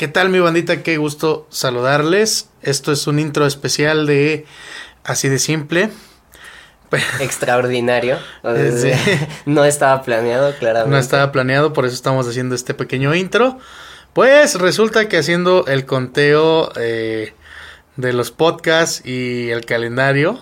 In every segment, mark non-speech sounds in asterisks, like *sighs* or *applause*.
¿Qué tal mi bandita? Qué gusto saludarles. Esto es un intro especial de Así de Simple. *laughs* Extraordinario. Sí. *laughs* No estaba planeado, claramente. No estaba planeado, por eso estamos haciendo este pequeño intro. Pues resulta que haciendo el conteo eh, de los podcasts y el calendario.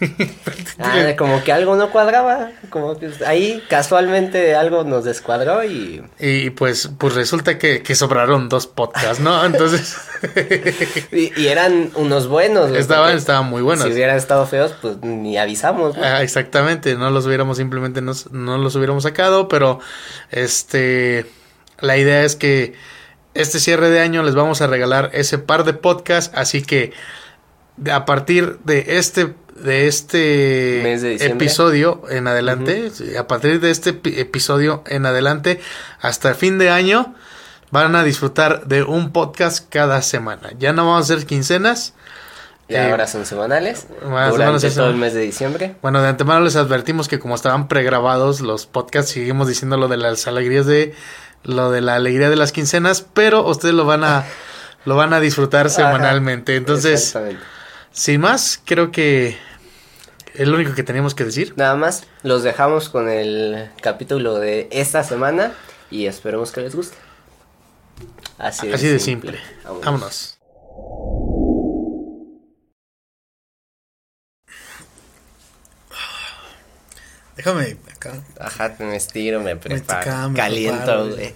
*laughs* Ah, como que algo no cuadraba, como que ahí casualmente algo nos descuadró y... Y pues, pues resulta que, que sobraron dos podcasts, ¿no? *laughs* Entonces... y, y eran unos buenos. estaban, estaban muy buenos. Si hubieran estado feos, pues ni avisamos. ¿no? Ah, exactamente, no los hubiéramos simplemente nos- no, los hubiéramos sacado, pero este la idea es que este cierre de año les vamos a regalar ese par de podcasts, así que a partir de este de este Mes de episodio en adelante, sí, a partir de este epi- episodio en adelante hasta fin de año van a disfrutar de un podcast cada semana. Ya no vamos a hacer quincenas. Y eh, ahora son semanales. más menos durante eso. todo el mes de diciembre. Bueno, de antemano les advertimos que como estaban pregrabados los podcasts, seguimos diciendo lo de las alegrías de lo de la alegría de las quincenas, pero ustedes lo van a lo van a disfrutar semanalmente. Entonces, sin más, creo que es lo único que teníamos que decir. Nada más, los dejamos con el capítulo de esta semana y esperemos que les guste. Así de Así de simple. Vámonos. Vámonos. Déjame acá. Ajá, me estiro, me preparo. me caliento, güey.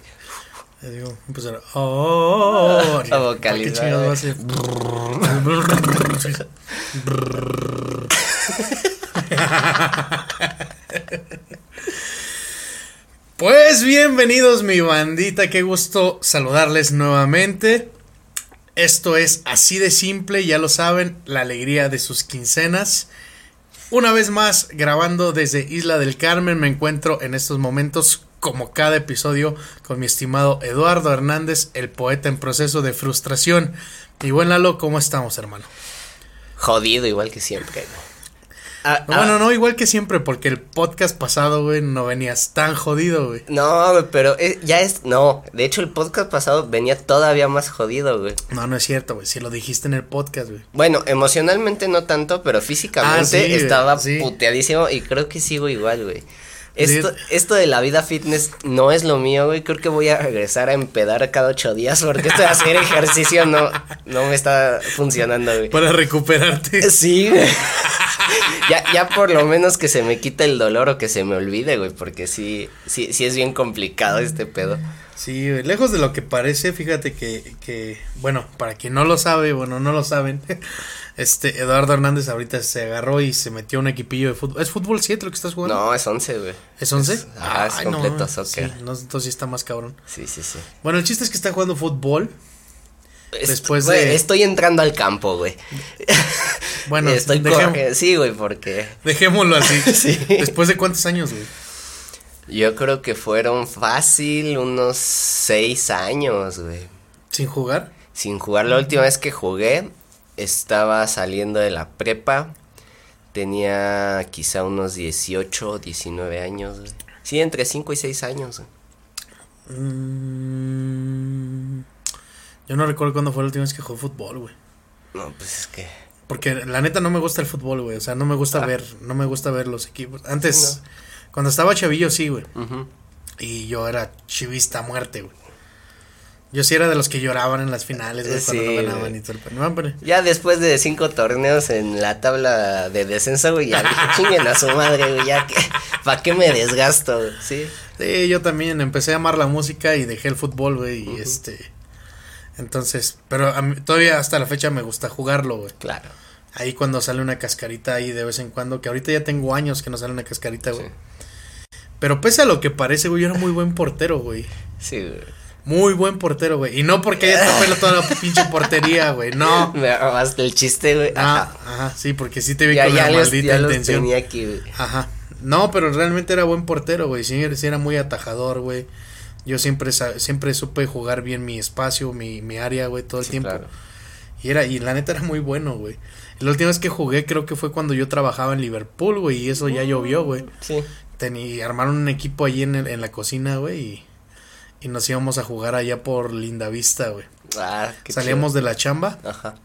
digo, empezar. Oh, ¿Qué chingados va a hacer? *laughs* Pues bienvenidos mi bandita, qué gusto saludarles nuevamente. Esto es así de simple, ya lo saben, la alegría de sus quincenas. Una vez más, grabando desde Isla del Carmen, me encuentro en estos momentos, como cada episodio, con mi estimado Eduardo Hernández, el poeta en proceso de frustración. Y buen Lalo, ¿cómo estamos, hermano? Jodido igual que siempre, güey. Ah, No, ah, bueno, no, igual que siempre, porque el podcast pasado, güey, no venías tan jodido, güey. No, pero eh, ya es. No, de hecho, el podcast pasado venía todavía más jodido, güey. No, no es cierto, güey, si lo dijiste en el podcast, güey. Bueno, emocionalmente no tanto, pero físicamente Ah, sí, estaba sí. puteadísimo y creo que sigo igual, güey. Esto, esto de la vida fitness no es lo mío, güey. Creo que voy a regresar a empedar cada ocho días porque esto de hacer ejercicio no, no me está funcionando, güey. Para recuperarte. Sí, güey. ya, ya por lo menos que se me quite el dolor o que se me olvide, güey, porque sí, sí, sí es bien complicado este pedo. Sí, lejos de lo que parece, fíjate que, que, bueno, para quien no lo sabe, bueno, no lo saben, *laughs* este, Eduardo Hernández ahorita se agarró y se metió a un equipillo de fútbol. ¿Es fútbol 7 lo que estás jugando? No, es once, güey. ¿Es 11? Es- ajá, es completo soccer. Sí, no, entonces sí está más cabrón. Sí, sí, sí. Bueno, el chiste es que está jugando fútbol. Después güey, de- Estoy entrando al campo, güey. Bueno, *laughs* estoy corri- Sí, güey, porque Dejémoslo así. *laughs* Sí. ¿Después de cuántos años, güey? Yo creo que fueron fácil unos seis años, güey. ¿Sin jugar? Sin jugar. La última vez que jugué estaba saliendo de la prepa. Tenía quizá unos 18, 19 años, güey. Sí, entre 5 y 6 años. güey. Mm, yo no recuerdo cuándo fue la última vez que jugué fútbol, güey. No, pues es que... Porque la neta no me gusta el fútbol, güey. O sea, no me gusta Ah. ver, no me gusta ver los equipos. Antes, cuando estaba chavillo, sí, güey. Y yo era chivista a muerte, güey. Yo sí era de los que lloraban en las finales, güey, cuando no ganaban güey. y todo el. No, pero- Ya después de cinco torneos en la tabla de descenso, güey, ya dije, *laughs* chinguen a su madre, güey, ya que, ¿para qué me desgasto? güey? Sí, Sí, yo también empecé a amar la música y dejé el fútbol, güey, y este... Entonces, pero a mí- todavía hasta la fecha me gusta jugarlo, güey. claro. Ahí cuando sale una cascarita ahí de vez en cuando, que ahorita ya tengo años que no sale una cascarita, güey. Sí. Pero pese a lo que parece, güey, yo era muy buen portero, güey. Sí, güey. Muy buen portero, güey. Y no porque haya tapado toda la pinche portería, güey. No. *laughs* Me robaste el chiste, güey. Ah, Ajá. ajá, sí, porque sí te vi Ya, con ya, la los, maldita ya los intención. tenía aquí, güey. Ajá. No, pero realmente era buen portero, güey. Sí, era muy atajador, güey. Yo siempre siempre supe jugar bien mi espacio, mi, mi área, güey, todo el Sí, tiempo. claro. Y era, y la neta era muy bueno, güey. La última vez que jugué creo que fue cuando yo trabajaba en Liverpool, güey, y eso ya llovió, güey. Sí. Tení, armaron un equipo allí en, el- en la cocina, güey, y, y nos íbamos a jugar allá por Linda Vista, güey. Ah, qué Salíamos de la chamba. Ajá.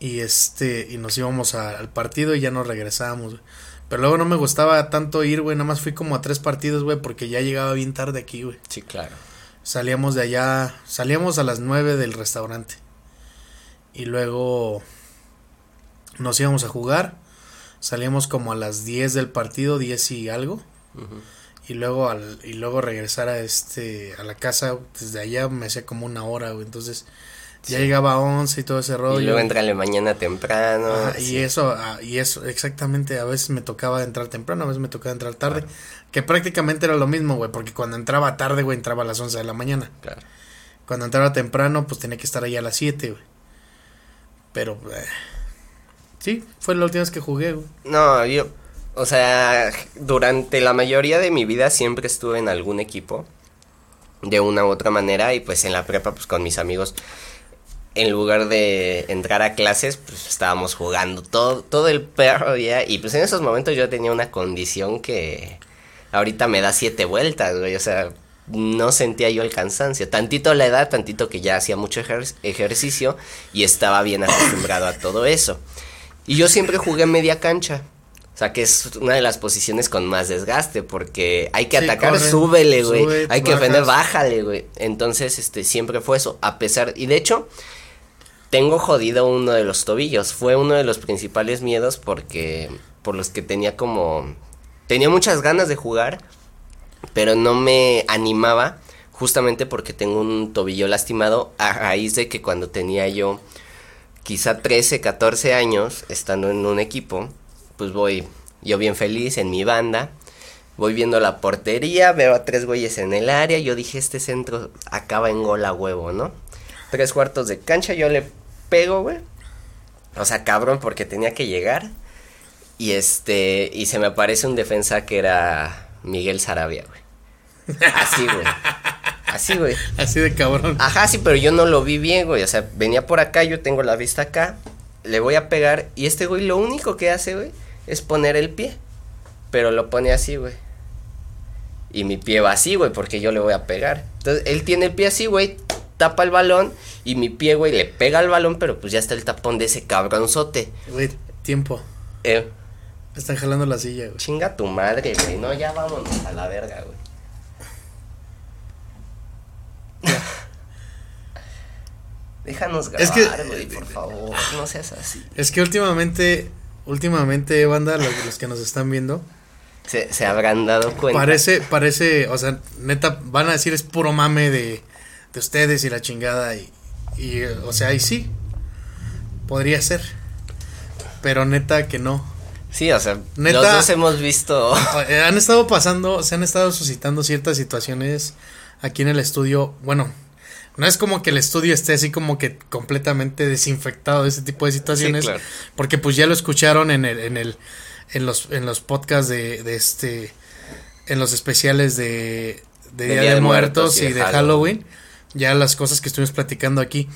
y este y nos íbamos a- al partido y ya nos regresábamos. güey. Pero luego no me gustaba tanto ir, güey, nada más fui como a tres partidos, güey, porque ya llegaba bien tarde aquí, güey. Sí, claro. Salíamos de allá, salíamos a las 9 del restaurante. Y luego nos íbamos a jugar. Salíamos como a las 10 del partido, 10 y algo. Y luego al, y luego regresar a este a la casa desde allá me hacía como una hora, güey. Entonces ya llegaba a 11 y todo ese rollo. Y luego entrale mañana temprano. Ajá. Y eso, ah, y eso, exactamente, a veces me tocaba entrar temprano, a veces me tocaba entrar tarde, que prácticamente era lo mismo, güey, porque cuando entraba tarde, güey, entraba a las 11 de la mañana. Claro. Cuando entraba temprano, pues tenía que estar ahí a las 7, güey. Pero, eh, sí, fue la última vez que jugué, güey. No, yo, o sea, durante la mayoría de mi vida siempre estuve en algún equipo, de una u otra manera, y pues en la prepa, pues con mis amigos, en lugar de entrar a clases, pues estábamos jugando todo, todo el perro día, y pues en esos momentos yo tenía una condición que ahorita me da siete vueltas, güey, o sea, no sentía yo el cansancio, tantito la edad, tantito que ya hacía mucho ejer- ejercicio, y estaba bien acostumbrado a todo eso. Y yo siempre jugué media cancha. O sea, que es una de las posiciones con más desgaste, porque hay que Sí, atacar, corre, súbele, güey. sube, hay que defender, bajas. bájale, güey. Entonces, este, siempre fue eso, a pesar, y de hecho, tengo jodido uno de los tobillos. Fue uno de los principales miedos porque, por los que tenía como, tenía muchas ganas de jugar, pero no me animaba, justamente porque tengo un tobillo lastimado a raíz de que cuando tenía yo quizá 13, 14 años, estando en un equipo, pues voy yo bien feliz en mi banda, voy viendo la portería, veo a tres güeyes en el área, yo dije, este centro acaba en gol a huevo, ¿no? Tres cuartos de cancha, yo le pego, güey. O sea, cabrón, porque tenía que llegar. Y este, y se me aparece un defensa que era Miguel Sarabia, güey. Así, güey. Así, güey. *laughs* Así de cabrón. Ajá, sí, pero yo no lo vi bien, güey. O sea, venía por acá, yo tengo la vista acá, le voy a pegar y este güey lo único que hace, güey, es poner el pie. Pero lo pone así, güey. Y mi pie va así, güey, porque yo le voy a pegar. Entonces, él tiene el pie así, güey, tapa el balón y mi pie, güey, le pega al balón, pero pues ya está el tapón de ese cabronzote. Güey, tiempo. Eh, Me están jalando la silla, güey. chinga tu madre, güey. No, ya vámonos a la verga, güey. *laughs* Déjanos Es que- grabar, güey, por favor. No seas así. Es que últimamente, últimamente, banda, los, los que nos están viendo, Se, se habrán dado cuenta. parece, parece, o sea, neta, van a decir es puro mame de, de ustedes y la chingada y, y, eh, o sea, y sí, podría ser, pero neta que no. Sí, o sea, Neta. los dos hemos visto. *laughs* Eh, Han estado pasando, se han estado suscitando ciertas situaciones aquí en el estudio. Bueno, no es como que el estudio esté así como que completamente desinfectado de ese tipo de situaciones. claro. Porque pues ya lo escucharon en el, en el, en los, en los podcasts de, de este, en los especiales de, de Día, de, Muertos y de Halloween. Ya las cosas que estuvimos platicando aquí.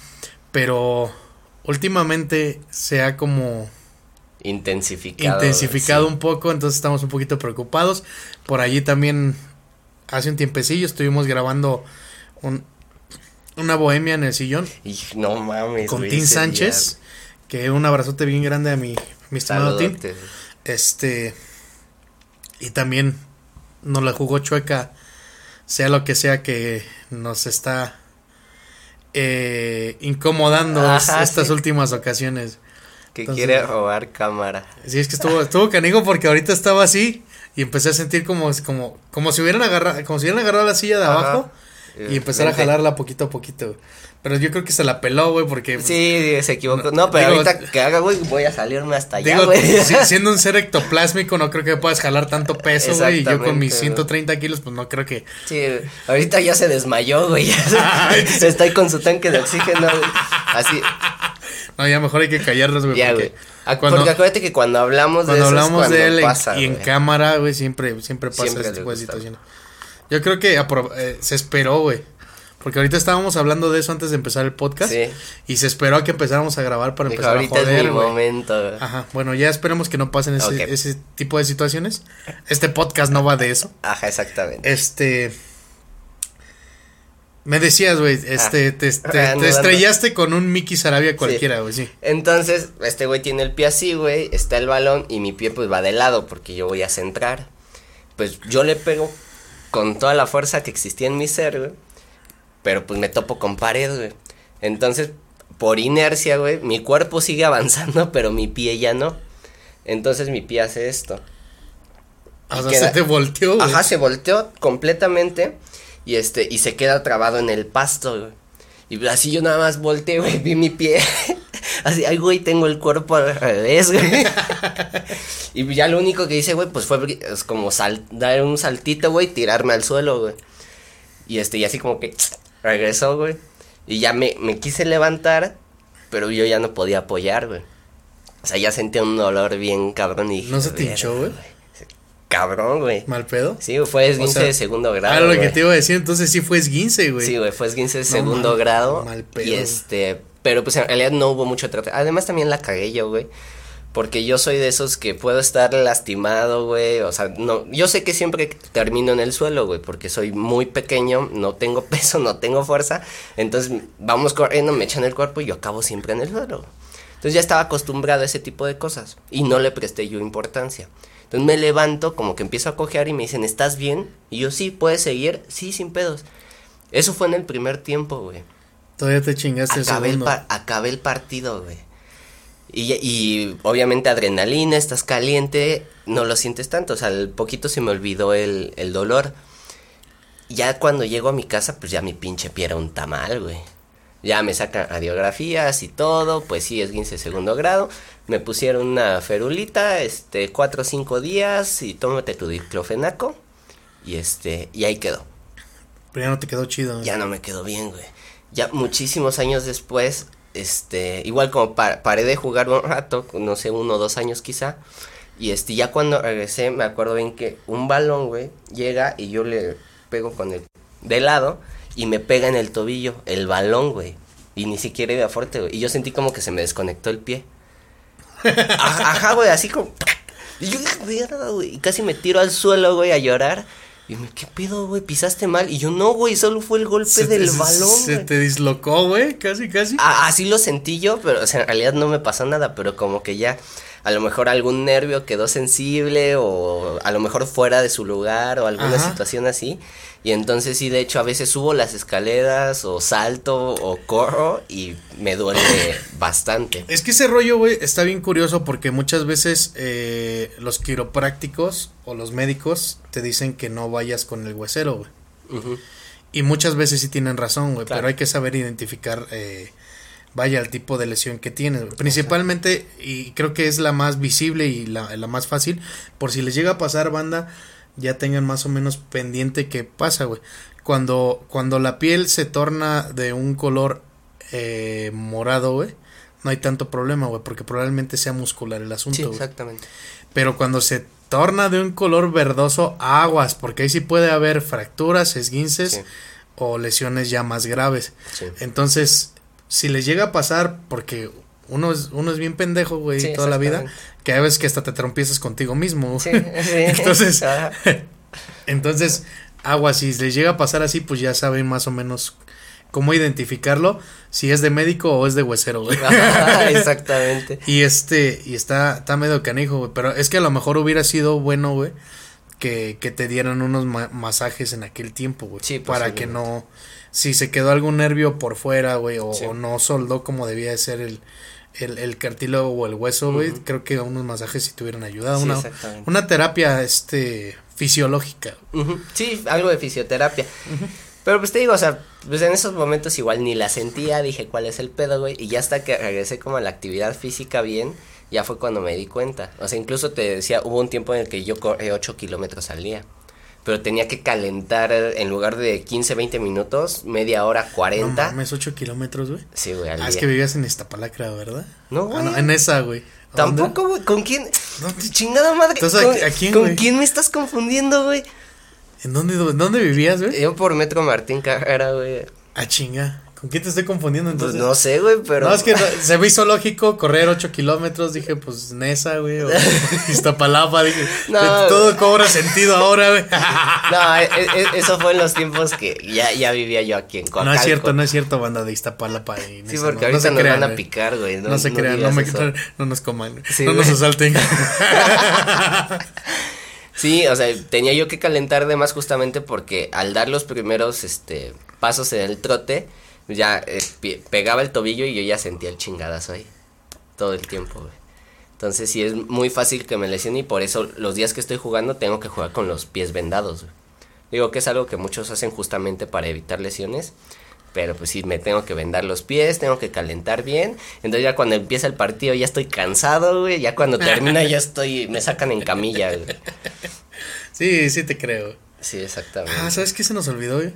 Pero últimamente se ha como Intensificado. intensificado sí. un poco, entonces estamos un poquito preocupados. Por allí también, hace un tiempecillo, estuvimos grabando un, una bohemia en el sillón Y no mames. con Tim Sánchez, que un abrazote bien grande a mi, mi estimado Tim. Este, y también nos la jugó chueca, sea lo que sea que nos está eh, incomodando Ajá, estas sí. últimas ocasiones. Que Entonces- quiere robar cámara. Sí, es que estuvo, estuvo canijo porque ahorita estaba así y empecé a sentir como, como, como si hubieran agarrado, como si hubieran agarrado la silla de Ajá. abajo y empezar a jalarla poquito a poquito. Pero yo creo que se la peló, güey, porque Sí, se equivocó. No, pero digo- ahorita que haga, güey, voy a salirme hasta allá, güey. si- siendo un ser ectoplásmico no creo que puedas jalar tanto peso, güey, y yo con mis Exactamente, 130 kilos pues no creo que... Sí, ahorita ya se desmayó, güey. *laughs* *laughs* Está ahí con su tanque de oxígeno. Así, No, ya mejor hay que callarlos, güey, ya, porque güey. Cuando- Porque acuérdate que cuando hablamos de cuando eso es hablamos cuando de él en- y en cámara, güey, siempre, siempre pasa Siempre este tipo de situaciones. Yo creo que eh, se esperó, güey. Porque ahorita estábamos hablando de eso antes de empezar el podcast. Sí. Y se esperó a que empezáramos a grabar para Dijo, empezar ahorita a joder, es mi momento, güey. Ajá, bueno, ya esperemos que no pasen ese tipo de situaciones. Este podcast no va de eso. Ajá, exactamente. Este. Me decías, güey, este, te, te- *laughs* Ah, no, te estrellaste con un Mickey Sarabia cualquiera, güey, sí. Entonces, este güey tiene el pie así, güey, está el balón y mi pie pues va de lado porque yo voy a centrar. Pues yo le pego con toda la fuerza que existía en mi ser, güey. Pero pues me topo con pared, güey. Entonces, por inercia, güey, mi cuerpo sigue *laughs* avanzando, pero mi pie ya no. Entonces mi pie hace esto. O Y sea, queda- se te volteó, güey. Ajá, se volteó completamente y este y se queda trabado en el pasto, güey. Y así yo nada más volteé, güey, vi mi pie. *laughs* así, ay, güey, tengo el cuerpo al revés, güey. *laughs* y ya lo único que hice, güey, pues fue es como sal, dar un saltito, güey, tirarme al suelo, güey. Y este, y así como que *tsk* regresó, güey. Y ya me, me quise levantar, pero yo ya no podía apoyar, güey. O sea, ya sentía un dolor bien cabrón y dije, ¿No se te "Verga, hinchó, güey? Cabrón, güey. ¿Mal pedo? Sí, fue esguince sea, de segundo grado. Ah, lo que te iba a decir, entonces sí fue esguince, güey. Sí, güey, fue esguince de No segundo grado. mal pedo, y este, pero pues en realidad no hubo mucho trato. Además también la cagué yo, güey. Porque yo soy de esos que puedo estar lastimado, güey. O sea, no, yo sé que siempre termino en el suelo, güey, porque soy muy pequeño, no tengo *laughs* peso, no tengo fuerza. Entonces vamos corriendo, me echan el cuerpo y yo acabo siempre en el suelo. Entonces ya estaba acostumbrado a ese tipo de cosas y no le presté yo importancia. Entonces me levanto, como que empiezo a cojear y me dicen, ¿estás bien? Y yo, sí, ¿puedes seguir? Sí, sin pedos. Eso fue en el primer tiempo, güey. Todavía te chingaste el Acabé el, acabé el partido, güey. Y, y obviamente adrenalina, estás caliente, no lo sientes tanto. O sea, al poquito se me olvidó el, el dolor. Ya cuando llego a mi casa, pues ya mi pinche pie era un tamal, güey. Ya me sacan radiografías y todo, pues sí, es 15 segundo grado. Me pusieron una ferulita, este, cuatro o cinco días y tómate tu diclofenaco. Y este, y ahí quedó. Pero ya no te quedó chido. Ya no me quedó bien, güey. Ya muchísimos años después, este, igual como pa- paré de jugar un rato, no sé, uno o dos años quizá. Y este, ya cuando regresé, me acuerdo bien que un balón, güey, llega y yo le pego con el de lado y me pega en el tobillo, el balón, güey. Y ni siquiera iba fuerte, güey. Y yo sentí como que se me desconectó el pie. Ajá, *laughs* ajá, güey, así como. Y yo dije, "Verga, güey. Y casi me tiro al suelo, güey, a llorar. Y me, ¿qué pedo, güey? ¿Pisaste mal? Y yo, no, güey, solo fue el golpe Se te- del se- balón, Se te dislocó, güey, casi, casi. Ah, así lo sentí yo, pero o sea, en realidad no me pasó nada, pero como que ya a lo mejor algún nervio quedó sensible o a lo mejor fuera de su lugar o alguna Ajá. situación así. Y entonces sí, de hecho, a veces subo las escaleras o salto o corro y me duele *coughs* bastante. Es que ese rollo, güey, está bien curioso porque muchas veces eh, los quiroprácticos o los médicos te dicen que no vayas con el huesero, güey. Y muchas veces sí tienen razón, güey, Claro. pero hay que saber identificar, eh, vaya, el tipo de lesión que tienes. Principalmente, y creo que es la más visible y la, la más fácil, por si les llega a pasar banda, ya tengan más o menos pendiente qué pasa, güey. Cuando, cuando la piel se torna de un color eh, morado, güey, no hay tanto problema, güey, porque probablemente sea muscular el asunto, Sí, exactamente. Pero cuando se torna de un color verdoso, aguas, porque ahí sí puede haber fracturas, esguinces Sí. o lesiones ya más graves. Sí. Entonces, si les llega a pasar, porque uno es, uno es bien pendejo, güey, Sí, toda la vida, que a veces que hasta te trompiezas contigo mismo. Sí, *laughs* sí. entonces, *laughs* entonces, aguas, si les llega a pasar así, pues ya saben más o menos cómo identificarlo, si es de médico o es de huesero, güey. *laughs* Exactamente. Y este, y está, está medio canijo, güey. Pero es que a lo mejor hubiera sido bueno, güey, que, que te dieran unos ma- masajes en aquel tiempo, güey. Sí, Para que no, si se quedó algún nervio por fuera, güey, o, Sí. o no soldó como debía de ser el, el, el cartílago o el hueso, güey. Creo que unos masajes sí te hubieran ayudado. Sí, una, una terapia, este, fisiológica. Sí, algo de fisioterapia. Pero pues te digo, o sea, pues en esos momentos igual ni la sentía, dije cuál es el pedo, güey. Y ya hasta que regresé como a la actividad física bien, ya fue cuando me di cuenta. O sea, incluso te decía, hubo un tiempo en el que yo corrí 8 kilómetros al día. Pero tenía que calentar en lugar de 15, 20 minutos, media hora, No 40. mames, 8 kilómetros, güey. sí, güey, al Ah, es que vivías en Iztapalacra, ¿verdad? No, Ah, no, güey. en esa, güey. Tampoco, güey. ¿Con quién? ¿Dónde? Chingada madre. Entonces, ¿Con, ¿a- quién, ¿con güey? quién me estás confundiendo, güey? ¿En dónde, dónde vivías, güey? Yo por Metro Martín Carrera, güey. A chinga. ¿Con quién te estoy confundiendo Pues entonces? no sé, güey, pero. No, es que no- se me hizo lógico correr 8 kilómetros. Dije, pues Nesa, güey. O *laughs* Iztapalapa. Dije, No, todo cobra sentido ahora, güey. *laughs* No, e- e- eso fue en los tiempos que ya, ya vivía yo aquí en Coacalco. No es cierto, no es cierto, banda de Iztapalapa. Y Sí, Nesa, porque no, ahorita no nos crean, van a picar, güey. No, se crean, no, me, no nos coman. Sí, no nos asalten. *laughs* Sí, o sea, tenía yo que calentar de más justamente porque al dar los primeros este pasos en el trote, ya eh, pegaba el tobillo y yo ya sentía el chingadazo ahí. Todo el tiempo, güey. Entonces sí es muy fácil que me lesione y por eso los días que estoy jugando tengo que jugar con los pies vendados, güey. Digo que es algo que muchos hacen justamente para evitar lesiones. Pero pues sí, me tengo que vendar los pies, tengo que calentar bien. Entonces ya cuando empieza el partido ya estoy cansado, güey. Ya cuando *laughs* termina ya estoy, me sacan en camilla, güey. Sí, sí te creo. Sí, exactamente. Ah, ¿sabes qué se nos olvidó, güey?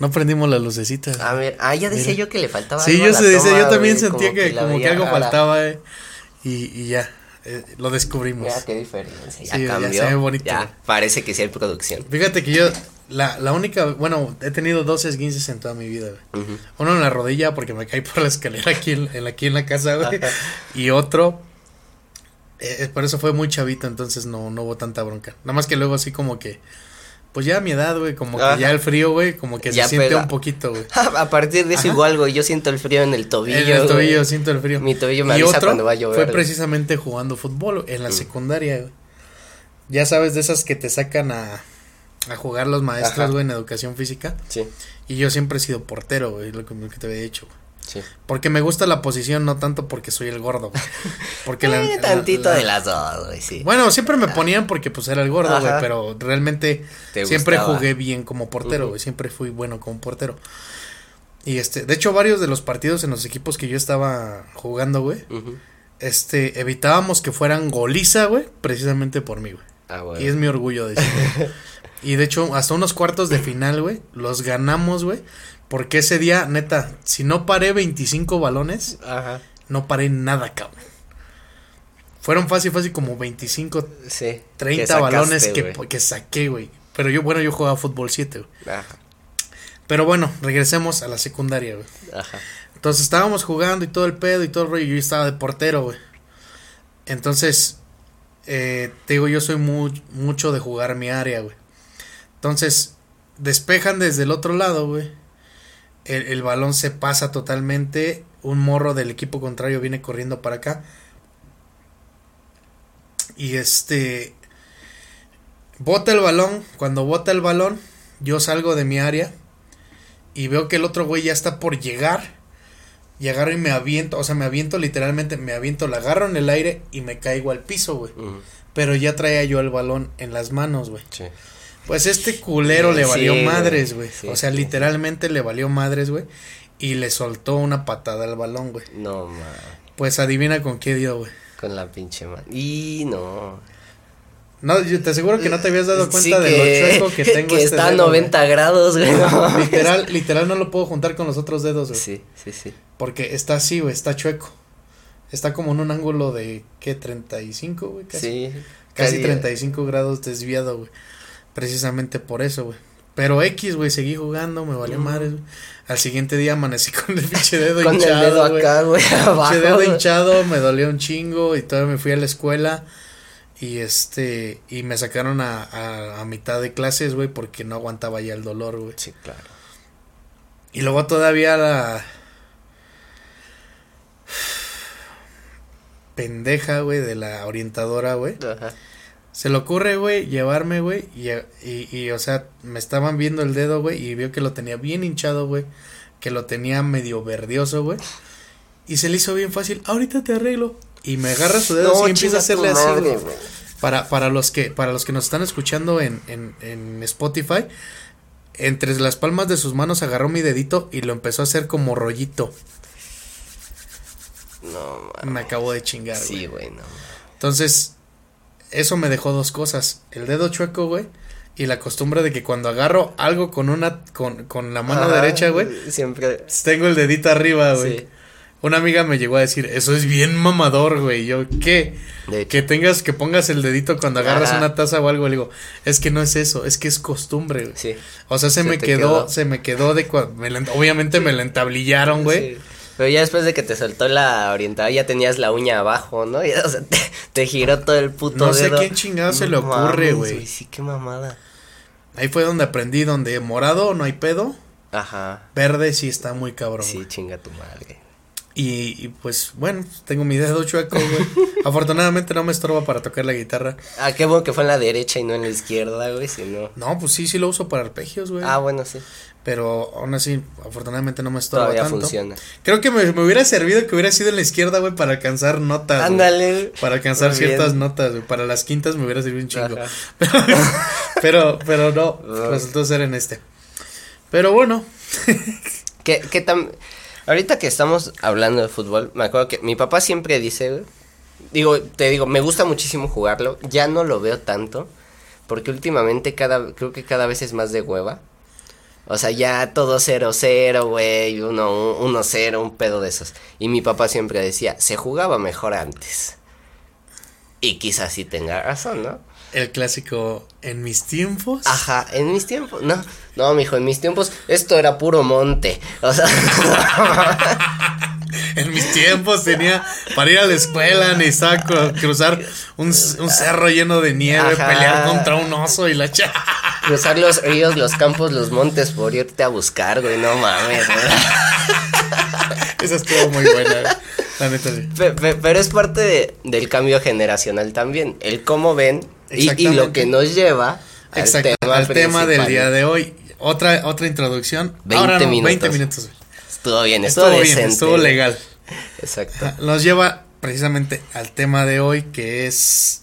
No prendimos las lucecitas. A ver, ah, ya decía Mira. yo que le faltaba sí, algo yo a la se decía, toma, yo también güey, sentía que, la como que algo faltaba, eh, y, y ya, eh, lo descubrimos. Mira qué diferencia, ya Sí, ya cambió. se ve bonito, Ya, parece que sí hay producción. Fíjate que yo, la, la única, bueno, he tenido dos esguinces en toda mi vida, güey. Ujú. Uno en la rodilla porque me caí por la escalera aquí en, en la- aquí en la casa, güey. Y otro, eh, por eso fue muy chavito, entonces no, no hubo tanta bronca. Nada más que luego así como que, pues ya a mi edad, güey, como que ya el frío, güey, como que Ya se siente un poquito, güey. *laughs* A partir de eso Ajá. igual, güey, yo siento el frío en el tobillo. En el tobillo, siento el frío. Mi tobillo me y avisa otro cuando va a llover. fue precisamente jugando fútbol en la Mm. secundaria, güey. Ya sabes, de esas que te sacan a, a jugar los maestros, güey, en educación física. Sí, Y yo siempre he sido portero, güey, lo que, lo que te había dicho. güey. Sí. Porque me gusta la posición, no tanto porque soy el gordo, güey. *laughs* Porque la, Eh, la- tantito la- de las dos, güey, sí. Bueno, siempre me ponían porque pues era el gordo, güey, pero realmente Te siempre gustaba. jugué bien como portero, güey, siempre fui bueno como portero. Y este, de hecho varios de los partidos en los equipos que yo estaba jugando, güey, este, evitábamos que fueran goliza, güey, precisamente por mí, güey. Ah, bueno. Y es mi orgullo decirlo. *laughs* y de hecho, hasta unos cuartos de final, güey, los ganamos, güey. Porque ese día, neta, si no paré 25 balones, Ajá. no paré nada, cabrón. Fueron fácil, fácil como 25, Sí. 30 que sacaste, balones que, saqué, güey. Pero yo, bueno, yo jugaba fútbol 7, güey. Ajá. Pero bueno, regresemos a la secundaria, güey. Ajá. Entonces estábamos jugando y todo el pedo y todo el rollo. y Yo estaba de portero, güey. Entonces, eh, te digo, yo soy mu- mucho de jugar mi área, güey. Entonces, despejan desde el otro lado, güey. El, el balón se pasa totalmente. Un morro del equipo contrario viene corriendo para acá. Y este. Bota el balón. Cuando bota el balón, yo salgo de mi área. Y veo que el otro güey ya está por llegar. Y agarro y me aviento. O sea, me aviento literalmente. Me aviento, la agarro en el aire y me caigo al piso, güey. Pero ya traía yo el balón en las manos, güey. Sí. Pues este culero Sí, le valió sí, madres, güey. Sí, o sea, literalmente le valió madres, güey. Y le soltó una patada al balón, güey. No, ma. Pues adivina con qué dio, güey. Con la pinche mano. Y no. No, yo te aseguro que no te habías dado cuenta de lo chueco que *laughs* tengo que este está a dedo, güey. 90 grados, güey. no. *laughs* Literal, literal no lo puedo juntar con los otros dedos, güey. Sí, sí, sí. Porque está así, güey, está chueco. Está como en un ángulo de, ¿qué? 35, güey. Casi, Sí. casi Casi- 35 grados desviado, güey. Precisamente por eso, güey. Pero X, güey, seguí jugando, me valió Mm. madre, güey. Al siguiente día amanecí *laughs* con el pinche dedo Con el hinchado, dedo acá, güey, abajo. Pinche dedo hinchado, me dolió un chingo y todavía me fui a la escuela. Y este, y me sacaron a, a, a mitad de clases, güey, porque no aguantaba ya el dolor, güey. Sí, claro. Y luego todavía la *sighs* pendeja, güey, de la orientadora, güey. Ajá. Se le ocurre, güey, llevarme, güey, y, y, y, o sea, me estaban viendo el dedo, güey, y vio que lo tenía bien hinchado, güey, que lo tenía medio verdioso, güey, y se le hizo bien fácil, ahorita te arreglo, y me agarra su dedo No, y empieza a hacerle así, madre, güey. güey. Para, para los que, para los que nos están escuchando en, en, en Spotify, entre las palmas de sus manos agarró mi dedito y lo empezó a hacer como rollito. No, ma. Me acabo de chingar, güey. Sí, güey, no. Entonces, eso me dejó dos cosas. El dedo chueco, güey. Y la costumbre de que cuando agarro algo con una, con, con la mano Ajá, derecha, güey, Siempre. tengo el dedito arriba, güey. Sí. Una amiga me llegó a decir, eso es bien mamador, güey. Yo, ¿qué? Que tengas, que pongas el dedito cuando agarras Ajá. una taza o algo. Le digo, es que no es eso, es que es costumbre, güey. Sí. O sea, se, Se me quedó, quedó. se me quedó de cua- me la- obviamente me la entablillaron, güey. Sí. Pero ya después de que te soltó la orientada, ya tenías la uña abajo, ¿no? *laughs* Ya, o sea, te, te giró todo el puto No sé dedo. quién chingado se le ocurre, güey. Sí, qué mamada. Ahí fue donde aprendí, donde morado no hay pedo, Ajá. verde sí está muy cabrón. Sí, chinga tu madre. Y, y pues bueno, tengo mi dedo chueco, güey. *laughs* Afortunadamente no me estorba para tocar la guitarra. Ah, qué bueno que fue en la derecha y no en la izquierda, güey, si no. No, pues sí, sí lo uso para arpegios, güey. Ah, bueno, sí. Pero aún así, afortunadamente no me estorba tanto. funciona. Creo que me, me hubiera servido que hubiera sido en la izquierda, güey, para alcanzar notas. Ándale. Para alcanzar Muy bien. ciertas notas, güey. Para las quintas me hubiera servido un chingo. Ajá. *laughs* Pero, pero no, resultó ser en este. Pero bueno, ¿Qué, qué tan... Ahorita que estamos hablando de fútbol, me acuerdo que mi papá siempre dice, güey, digo, te digo, me gusta muchísimo jugarlo, ya no lo veo tanto, porque últimamente cada, creo que cada vez es más de hueva. O sea, ya todo 0-0, güey, 1-0, un pedo de esos. Y mi papá siempre decía, se jugaba mejor antes. Y quizás sí tenga razón, ¿no? el clásico en mis tiempos. Ajá, en mis tiempos, no, no, mijo, en mis tiempos esto era puro monte. O sea, *laughs* En mis tiempos tenía para ir a la escuela necesitaba cru- cruzar un, un cerro lleno de nieve, Ajá. pelear contra un oso y la cha. *laughs* cruzar los ríos, los campos, los montes por irte a buscar, güey, no mames. *laughs* Esa estuvo muy buena, güey. la neta sí. Pe- pe- Pero es parte de- del cambio generacional también, el cómo ven y, y lo que nos lleva al Exacto, tema, al tema del día de hoy. Otra, otra introducción. 20 Ahora no, minutos. 20 minutos. güey. Estuvo bien, estuvo, Estuvo bien, estuvo legal. Exacto. Nos lleva precisamente al tema de hoy que es...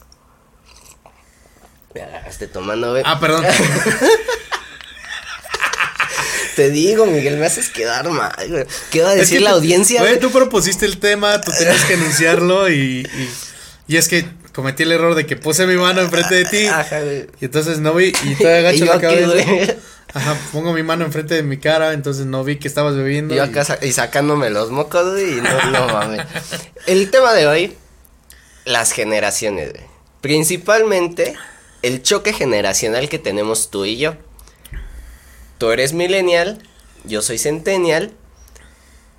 Me agarraste tomando, güey. Ah, perdón. *laughs* Te digo, Miguel, me haces quedar mal, güey. ¿Qué va a Es decir que la audiencia? Güey, tú propusiste el tema, tú tenías que anunciarlo y, y, y es que cometí el error de que puse mi mano enfrente de ti *laughs* Ajá, güey. y entonces no vi y te *laughs* agacho Y la cabeza. Ajá, pongo mi mano enfrente de mi cara, entonces no vi que estabas bebiendo. Yo y- acá sa- y sacándome los mocos, güey, y no, no mames. El tema de hoy, las generaciones, güey. Principalmente, el choque generacional que tenemos tú y yo. Tú eres millennial, yo soy centennial,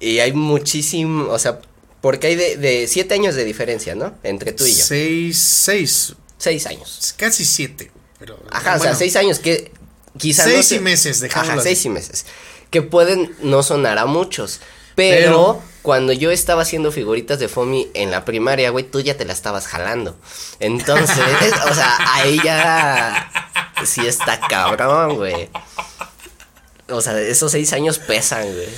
y hay muchísimo, o sea, porque hay de, de siete años de diferencia, ¿no? Entre tú y yo. Seis, seis, Seis años. casi siete. Pero, Ajá, o sea, seis años que quizás Seis no se- y meses, dejámoslo Ajá, seis y meses. Que pueden no sonar a muchos. Pero, Pero- cuando yo estaba haciendo figuritas de Fomi en la primaria, güey, tú ya te la estabas jalando. Entonces, *laughs* o sea, ahí ya sí está cabrón, güey. O sea, esos seis años pesan, güey.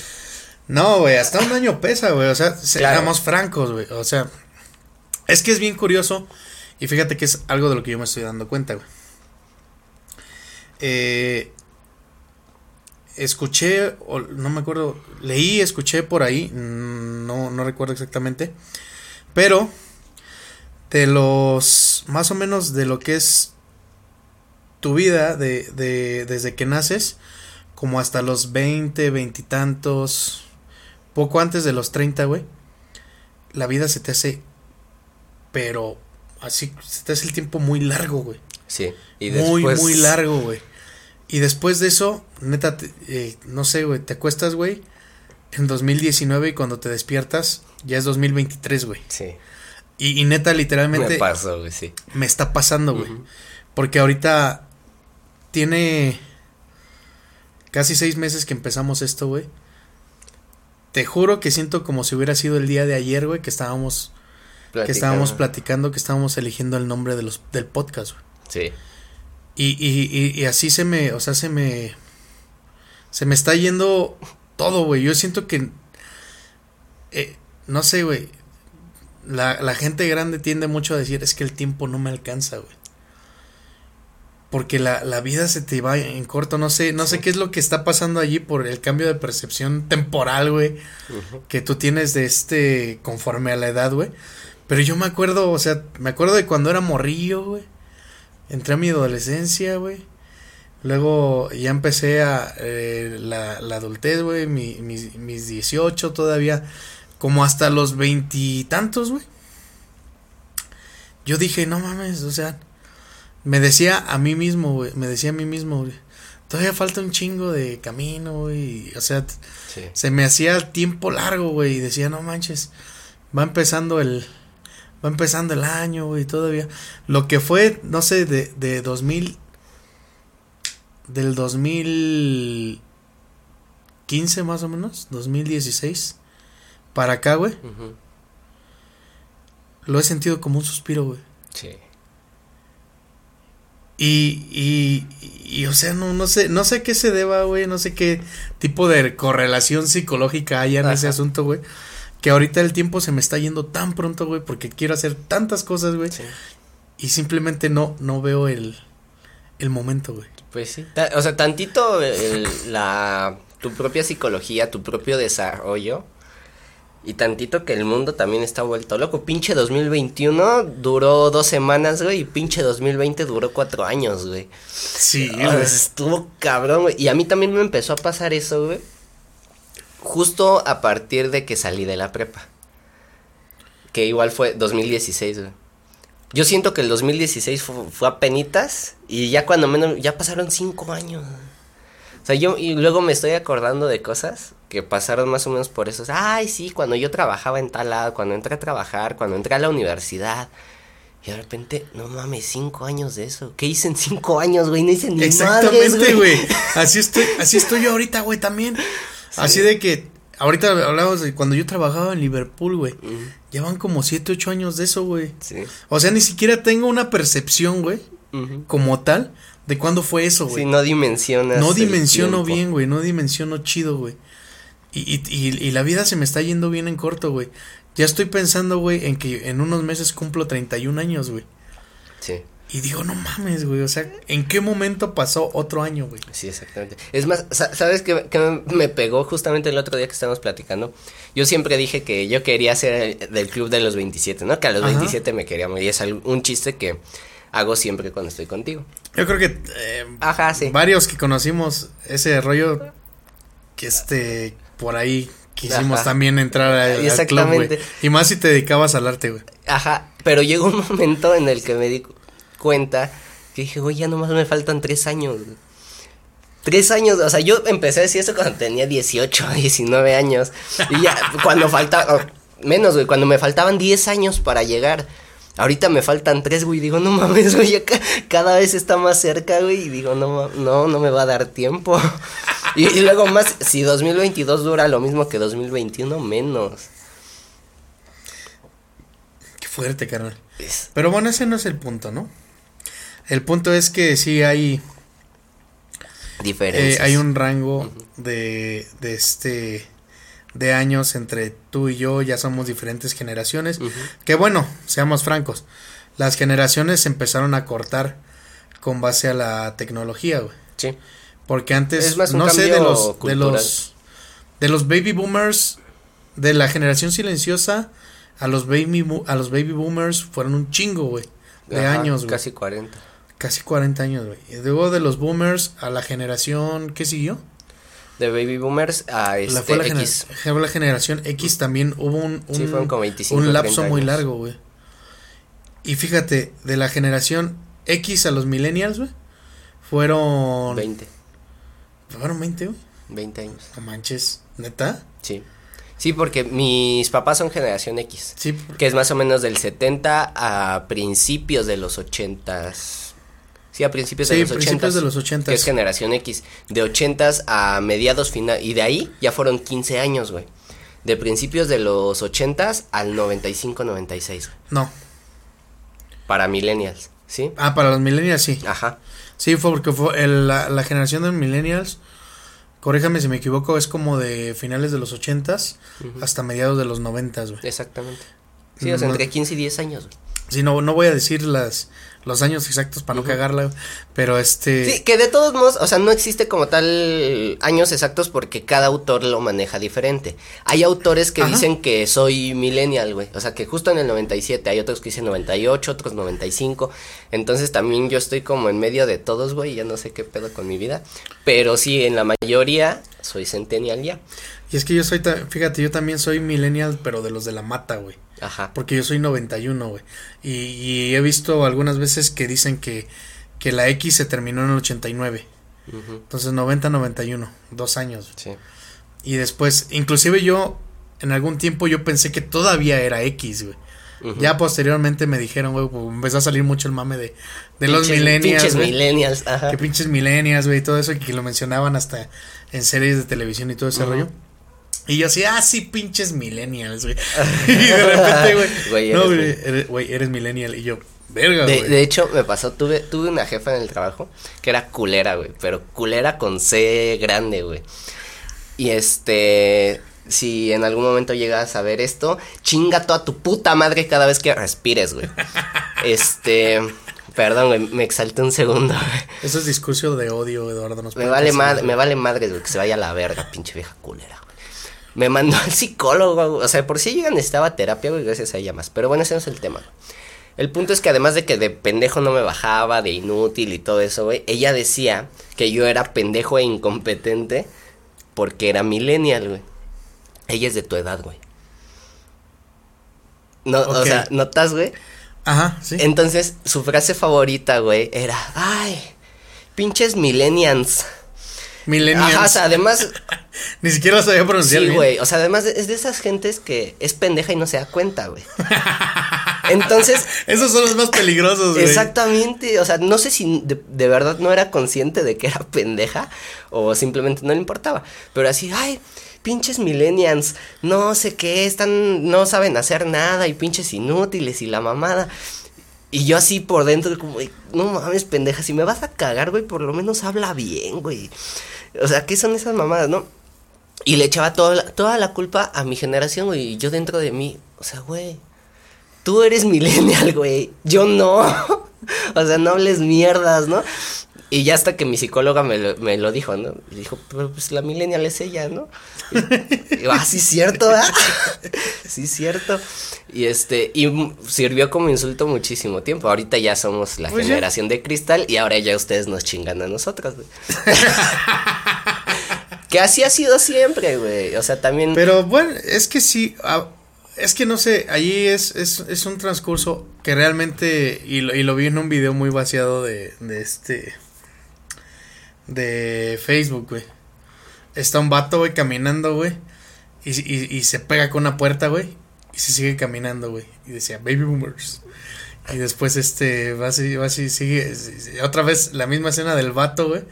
No, güey, hasta un año pesa, güey. O sea, Claro. seamos francos, güey. O sea, es que es bien curioso. Y fíjate que es algo de lo que yo me estoy dando cuenta, güey. Eh, escuché, o no me acuerdo, leí, escuché por ahí, mm, no, no recuerdo exactamente. Pero, de los, más o menos de lo que es tu vida, de, de, desde que naces, como hasta los 20, 20 y tantos, poco antes de los 30, güey, la vida se te hace, pero así, se te hace el tiempo muy largo, güey. Sí. Y muy, muy largo, güey. Y después de eso, neta, te- eh, no sé, güey, te acuestas, güey, en 2019 y cuando te despiertas, ya es 2023, güey. Sí. Y, y neta, literalmente, Me pasó, güey, sí. me está pasando, güey. Porque ahorita tiene casi seis meses que empezamos esto, güey. Te juro que siento como si hubiera sido el día de ayer, güey, que estábamos, que estábamos Platicando. platicando, que estábamos eligiendo el nombre de los, del podcast, güey. Sí. Y, y, y, y así se me, o sea, se me, se me está yendo todo, güey. Yo siento que, eh, no sé, güey. La, la gente grande tiende mucho a decir, es que el tiempo no me alcanza, güey. Porque la, la vida se te va en corto, no sé, no sé qué es lo que está pasando allí por el cambio de percepción temporal, güey que tú tienes de este conforme a la edad, güey. Pero yo me acuerdo, o sea, me acuerdo de cuando era morrillo, güey. Entré a mi adolescencia, güey. Luego ya empecé a eh, la, la adultez, güey, mi- mis, mis 18 todavía. como hasta los veintitantos, güey. Yo dije, no mames, o sea, me decía a mí mismo, güey, me decía a mí mismo, güey, todavía falta un chingo de camino, güey, o sea, se me hacía el tiempo largo, güey, y decía, no manches, va empezando el, va empezando el año, güey, todavía. Lo que fue, no sé, de, de 2000, del 2015 más o menos, 2016, para acá, güey. Lo he sentido como un suspiro, güey. Sí. Y, y, y, o sea, no, no sé, no sé qué se deba, güey, no sé qué tipo de correlación psicológica haya en ese asunto, güey. Que ahorita el tiempo se me está yendo tan pronto, güey, porque quiero hacer tantas cosas, güey. Y simplemente no, no veo el, el momento, güey. Pues sí. O sea, tantito la, tu propia psicología, tu propio desarrollo y tantito que el mundo también está vuelto loco. Pinche 2021 duró dos semanas, güey. Y pinche 2020 duró cuatro años, güey. Sí, güey. Estuvo cabrón, güey. Y a mí también me empezó a pasar eso, güey. Justo a partir de que salí de la prepa. Que igual fue 2016, güey. Yo siento que el 2016 fue, fue a penitas. Y ya cuando menos. Ya pasaron cinco años. O sea, yo. Y luego me estoy acordando de cosas que pasaron más o menos por eso. Ay, sí, cuando yo trabajaba en tal lado, cuando entré a trabajar, cuando entré a la universidad. Y de repente, no mames, cinco años de eso. ¿Qué hice en cinco años, güey? No hice ni Exactamente, güey. Así estoy, así estoy yo ahorita, güey, también. Así de que, ahorita hablamos de cuando yo trabajaba en Liverpool, güey. Llevan como siete, ocho años de eso, güey. Sí. O sea, ni siquiera tengo una percepción, güey, como tal, de cuándo fue eso, güey. Sí, no dimensionas. No dimensiono bien, güey, no dimensiono chido, güey. Y, y, y, la vida se me está yendo bien en corto, güey. Ya estoy pensando, güey, en que en unos meses cumplo 31 años, güey. Sí. Y digo, no mames, güey, o sea, ¿en qué momento pasó otro año, güey? Sí, exactamente. Es más, ¿sabes qué, me pegó justamente el otro día que estábamos platicando? Yo siempre dije que yo quería ser del club de los 27, ¿no? Que a los 27 me quería morir. Es un chiste que hago siempre cuando estoy contigo. Yo creo que eh, Ajá, sí. varios que conocimos ese rollo que este por ahí quisimos también entrar a, al club, güey. Y más si te dedicabas al arte, güey. Ajá, pero llegó un momento en el que me di cuenta que dije, güey, ya nomás me faltan tres años, Tres años, o sea, yo empecé a decir eso cuando tenía 18, 19 *laughs* años. Y ya, cuando faltaba, menos, güey, cuando me faltaban 10 años para llegar. Ahorita me faltan tres, güey. Digo, no mames, güey. Cada vez está más cerca, güey. Y digo, no, no, no me va a dar tiempo. *laughs* Y, luego más, si 2022 dura lo mismo que 2021, menos. Qué fuerte, carnal. Pero bueno, ese no es el punto, ¿no? El punto es que sí hay. Diferencias. Eh, hay un rango de, de este de años entre tú y yo, ya somos diferentes generaciones. Que bueno, seamos francos, las generaciones empezaron a cortar con base a la tecnología, güey. Sí. Porque antes, no sé, de los, de los, de los baby boomers, de la generación silenciosa, a los baby, a los baby boomers fueron un chingo, güey, de años, güey. Casi 40. Casi 40 años, güey. Y luego de los boomers a la generación, ¿qué siguió? De baby boomers a este la fue la X. la generación X también hubo un, un, sí, como 25, un lapso muy largo, güey. Y fíjate, de la generación X a los millennials, güey, fueron 20. ¿Fueron 20, güey? 20 años. No manches, ¿neta? Sí. Sí, porque mis papás son generación X. Sí. Que es más o menos del 70 a principios de los 80. Sí, a principios de los 80. principios de los 80. Que es generación X. De 80 a mediados final. Y de ahí ya fueron 15 años, güey. De principios de los 80 al 95-96. No. Para millennials, ¿sí? Ah, para los millennials, sí. Ajá. Sí, fue porque fue la, generación de millennials, corríjame si me equivoco, es como de finales de los ochentas hasta mediados de los noventas, güey. Exactamente. Sí, o sea, entre 15 y 10 años, güey. Sí, no, no voy a decir las, los años exactos para no cagarla, pero este... Sí, que de todos modos, o sea, no existe como tal años exactos porque cada autor lo maneja diferente. Hay autores que dicen que soy millennial, güey, o sea, que justo en el 97, hay otros que dicen 98, otros 95, entonces también yo estoy como en medio de todos, güey, ya no sé qué pedo con mi vida, pero sí, en la mayoría soy centennial ya. Y es que yo soy, fíjate, yo también soy millennial, pero de los de la mata, güey. Ajá. Porque yo soy 91, güey. Y, y he visto algunas veces que dicen que, que la X se terminó en el 89. Ujú, Entonces 90-91, dos años. Sí. Y después, inclusive yo, en algún tiempo yo pensé que todavía era X, güey. Ujú. Ya posteriormente me dijeron, güey, pues, empezó a salir mucho el mame de, de los Pinches- millennials, Pinches güey. millennials, ajá. Que pinches millennials, güey, y todo eso, y que lo mencionaban hasta en series de televisión y todo ese Ujú. rollo. Y yo así, ah, sí, pinches millennials, güey. *laughs* y de repente, güey, Güey, no, güey, eres, güey, eres millennial. Y yo, verga, De, güey. de hecho, me pasó, tuve, tuve una jefa en el trabajo que era culera, güey, pero culera con C grande, güey. Y este, si en algún momento llegas a ver esto, chinga toda tu puta madre cada vez que respires, güey. *laughs* Este, perdón, güey, me exalté un segundo. güey. Eso es discurso de odio, Eduardo. Nos Me vale madre, me vale madre, güey, que se vaya a la verga, pinche vieja culera. Me mandó al psicólogo. O sea, por si ella necesitaba terapia, güey, gracias a ella más. Pero bueno, ese no es el tema. El punto es que además de que de pendejo no me bajaba, de inútil y todo eso, güey, ella decía que yo era pendejo e incompetente porque era millennial, güey. Ella es de tu edad, güey. No, o sea, ¿notas, güey? Ajá, sí. Entonces, su frase favorita, güey, era, ay, pinches millennials. Millennials. Ajá, o sea, además, *laughs* Ni siquiera sabía pronunciar sí, güey, o sea, además es de esas gentes que es pendeja y no se da cuenta, güey. Entonces, *laughs* Esos son los más peligrosos, güey. exactamente, o sea, no sé si de, de verdad no era consciente de que era pendeja o simplemente no le importaba, pero así, ay, pinches millennials, no sé qué, están, no saben hacer nada y pinches inútiles y la mamada. Y yo así por dentro, como, no mames, pendeja, si me vas a cagar, güey, por lo menos habla bien, güey. O sea, ¿qué son esas mamadas, no? Y le echaba toda la, toda la culpa a mi generación, güey, y yo dentro de mí, o sea, güey, tú eres millennial, *laughs* güey, yo no. *laughs* o sea, no hables mierdas, ¿no? Y ya hasta que mi psicóloga me lo, me lo dijo, ¿no? Y dijo, pero pues la millennial es ella, ¿no? Y, yo, ah, sí es cierto, ¿verdad? *laughs* sí es cierto. Y este, y sirvió como insulto muchísimo tiempo. Ahorita ya somos la Pues generación de cristal y ahora ya ustedes nos chingan a nosotros, güey. *laughs* que así ha sido siempre, güey. O sea, también. Pero bueno, es que sí, ah, es que no sé, allí es, es, es un transcurso que realmente, y lo, y lo vi en un video muy vaciado de, de este, de Facebook, güey. Está un vato, güey, caminando, güey, y, y, y se pega con una puerta, güey, y se sigue caminando, güey, y decía, baby boomers. Y después, este, va así, va así, sigue, otra vez la misma escena del vato, güey.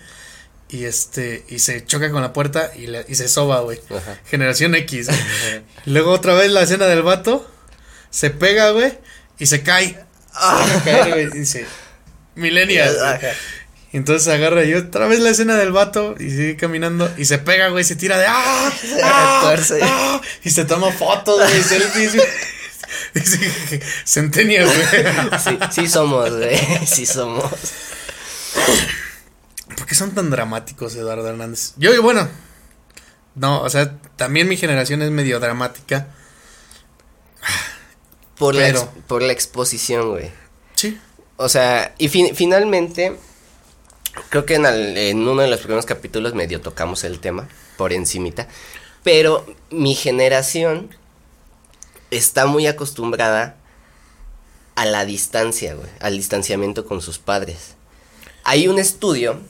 Y este, y se choca con la puerta y, y se soba, güey. Generación X. *laughs* Luego otra vez la escena del vato. Se pega, güey. Y se cae. Ah. Se cae, güey, y dice. Millennials. *laughs* entonces agarra y otra vez la escena del vato. Y sigue caminando. Y se pega, güey. Se tira de. ¡Ah! *laughs* ¡Ah! ¡Ah! Y se toma fotos, güey. Selfies. Dice *laughs* Centennial, güey. Sí, sí somos, güey. Sí somos. ¿Por qué son tan dramáticos, Eduardo Hernández? Yo, bueno. No, o sea, también mi generación es medio dramática. Por, la, ex- por la exposición, güey. Sí. O sea, y fin- finalmente, creo que en, uno de los primeros capítulos medio tocamos el tema, por encimita, pero mi generación está muy acostumbrada a la distancia, güey, al distanciamiento con sus padres. Hay un estudio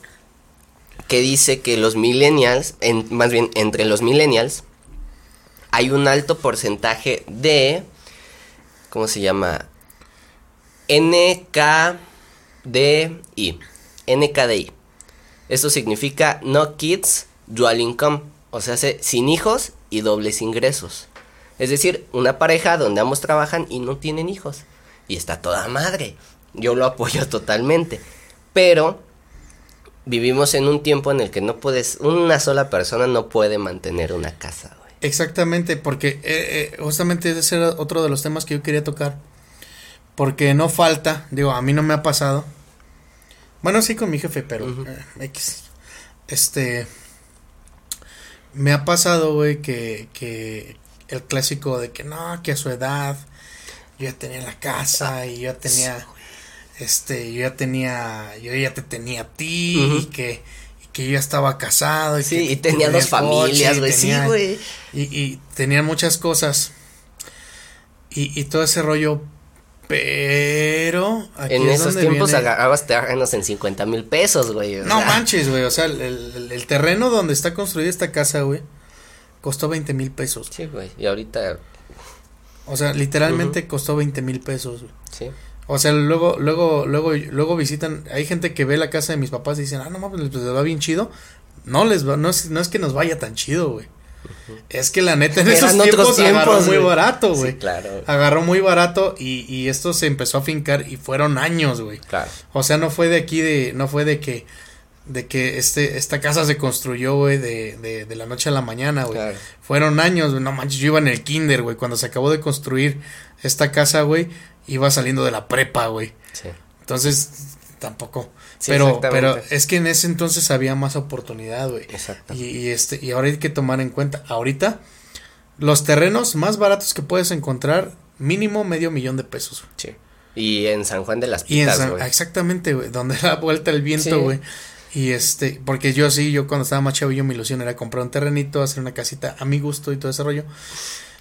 que dice que los millennials, en, más bien entre los millennials, hay un alto porcentaje de, ¿cómo se llama? NKDI. NKDI. Esto significa No Kids Dual Income. O sea, se- sin hijos y dobles ingresos. Es decir, una pareja donde ambos trabajan y no tienen hijos. Y está toda madre. Yo lo apoyo *laughs* totalmente. Pero vivimos en un tiempo en el que no puedes, una sola persona no puede mantener una casa, güey. Exactamente, porque eh, eh, justamente ese era otro de los temas que yo quería tocar. Porque no falta, digo, a mí no me ha pasado. Bueno, sí con mi jefe, pero eh, X. Este. Me ha pasado, güey, que, que el clásico de que no, que a su edad yo ya tenía la casa y yo ya tenía. Este, yo ya tenía. Yo ya te tenía a ti y que. y que yo ya estaba casado. Y Sí, que- y que tenía dos familias, güey. Sí, tenía- güey. Y, y tenían muchas cosas. Y, y todo ese rollo. Pero. aquí En es esos donde tiempos viene- agarrabas terrenos en 50 mil pesos, güey. No sea, manches, güey. O sea, el, el- el terreno donde está construida esta casa, güey. Costó 20 mil pesos. Sí, güey. Y ahorita, O sea, literalmente costó 20 mil pesos. güey. sí. O sea, luego, luego, luego, luego visitan. Hay gente que ve la casa de mis papás y dicen, ah, no mames, pues les va bien chido. No les va, no es, no es que nos vaya tan chido, güey. Es que la neta en esos tiempos, agarró tiempos, muy güey. barato, Sí, güey. claro. Agarró muy barato y, y esto se empezó a fincar y fueron años, güey. Claro. O sea, no fue de aquí de, no fue de que, de que este, esta casa se construyó, güey, de, de, de la noche a la mañana, güey. Claro. Fueron años, güey, no manches, yo iba en el kinder, güey, cuando se acabó de construir esta casa, güey, iba saliendo de la prepa, güey. Sí. Entonces, tampoco. Sí, pero, pero es que en ese entonces había más oportunidad, güey. Exacto. Y, y este, y ahora hay que tomar en cuenta, ahorita, los terrenos más baratos que puedes encontrar, mínimo medio millón de pesos. Sí. Y en San Juan de las Pitas, güey. exactamente, güey, donde *laughs* da vuelta el viento, Sí. güey. Y este, porque yo sí, yo cuando estaba más chavo, yo mi ilusión era comprar un terrenito, hacer una casita a mi gusto y todo ese rollo.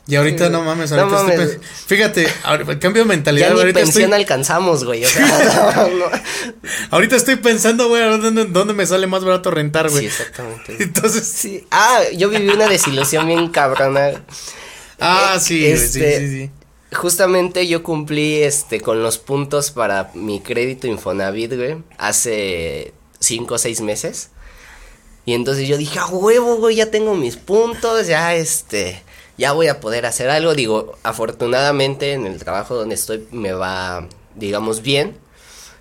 Y ahorita no mames, No ahorita estoy mames. fíjate, ahora- cambio de mentalidad, Ya ni ahorita pensión estoy, alcanzamos, güey. O sea, *laughs* no, no. ahorita estoy pensando, güey, dónde, dónde me sale más barato rentar, güey. Sí, exactamente. *laughs* Entonces, Sí. Ah, yo viví una desilusión bien cabrona. ah, Eh, sí, güey, sí, este, sí, sí. Justamente yo cumplí este con los puntos para mi crédito Infonavit, güey, hace cinco o seis meses. Y entonces yo dije, a huevo, güey, ya tengo mis puntos, ya este, ya voy a poder hacer algo. Digo, afortunadamente en el trabajo donde estoy me va, digamos, bien.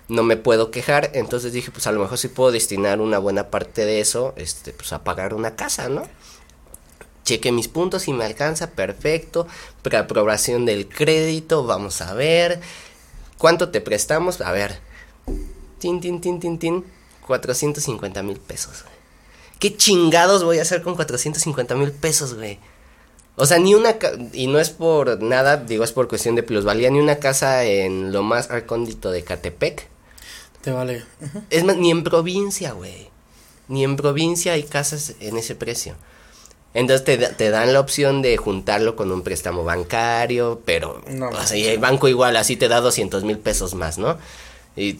No me puedo quejar, entonces dije, pues a lo mejor sí puedo destinar una buena parte de eso, este, pues a pagar una casa, ¿no? cheque mis puntos y me alcanza, perfecto. Preaprobación del crédito, vamos a ver. ¿Cuánto te prestamos? A ver. Tin, tin, tin, tin, tin. 450 mil pesos. ¿Qué chingados voy a hacer con 450 mil pesos, güey? O sea, ni una... ca- Y no es por nada, digo, es por cuestión de plusvalía, ni una casa en lo más recóndito de Catepec. Te vale. Es más, ni en provincia, güey. Ni en provincia hay casas en ese precio. Entonces te, te dan la opción de juntarlo con un préstamo bancario, pero, No, o sea, y el banco igual así te da 200 mil pesos más, ¿no? Y,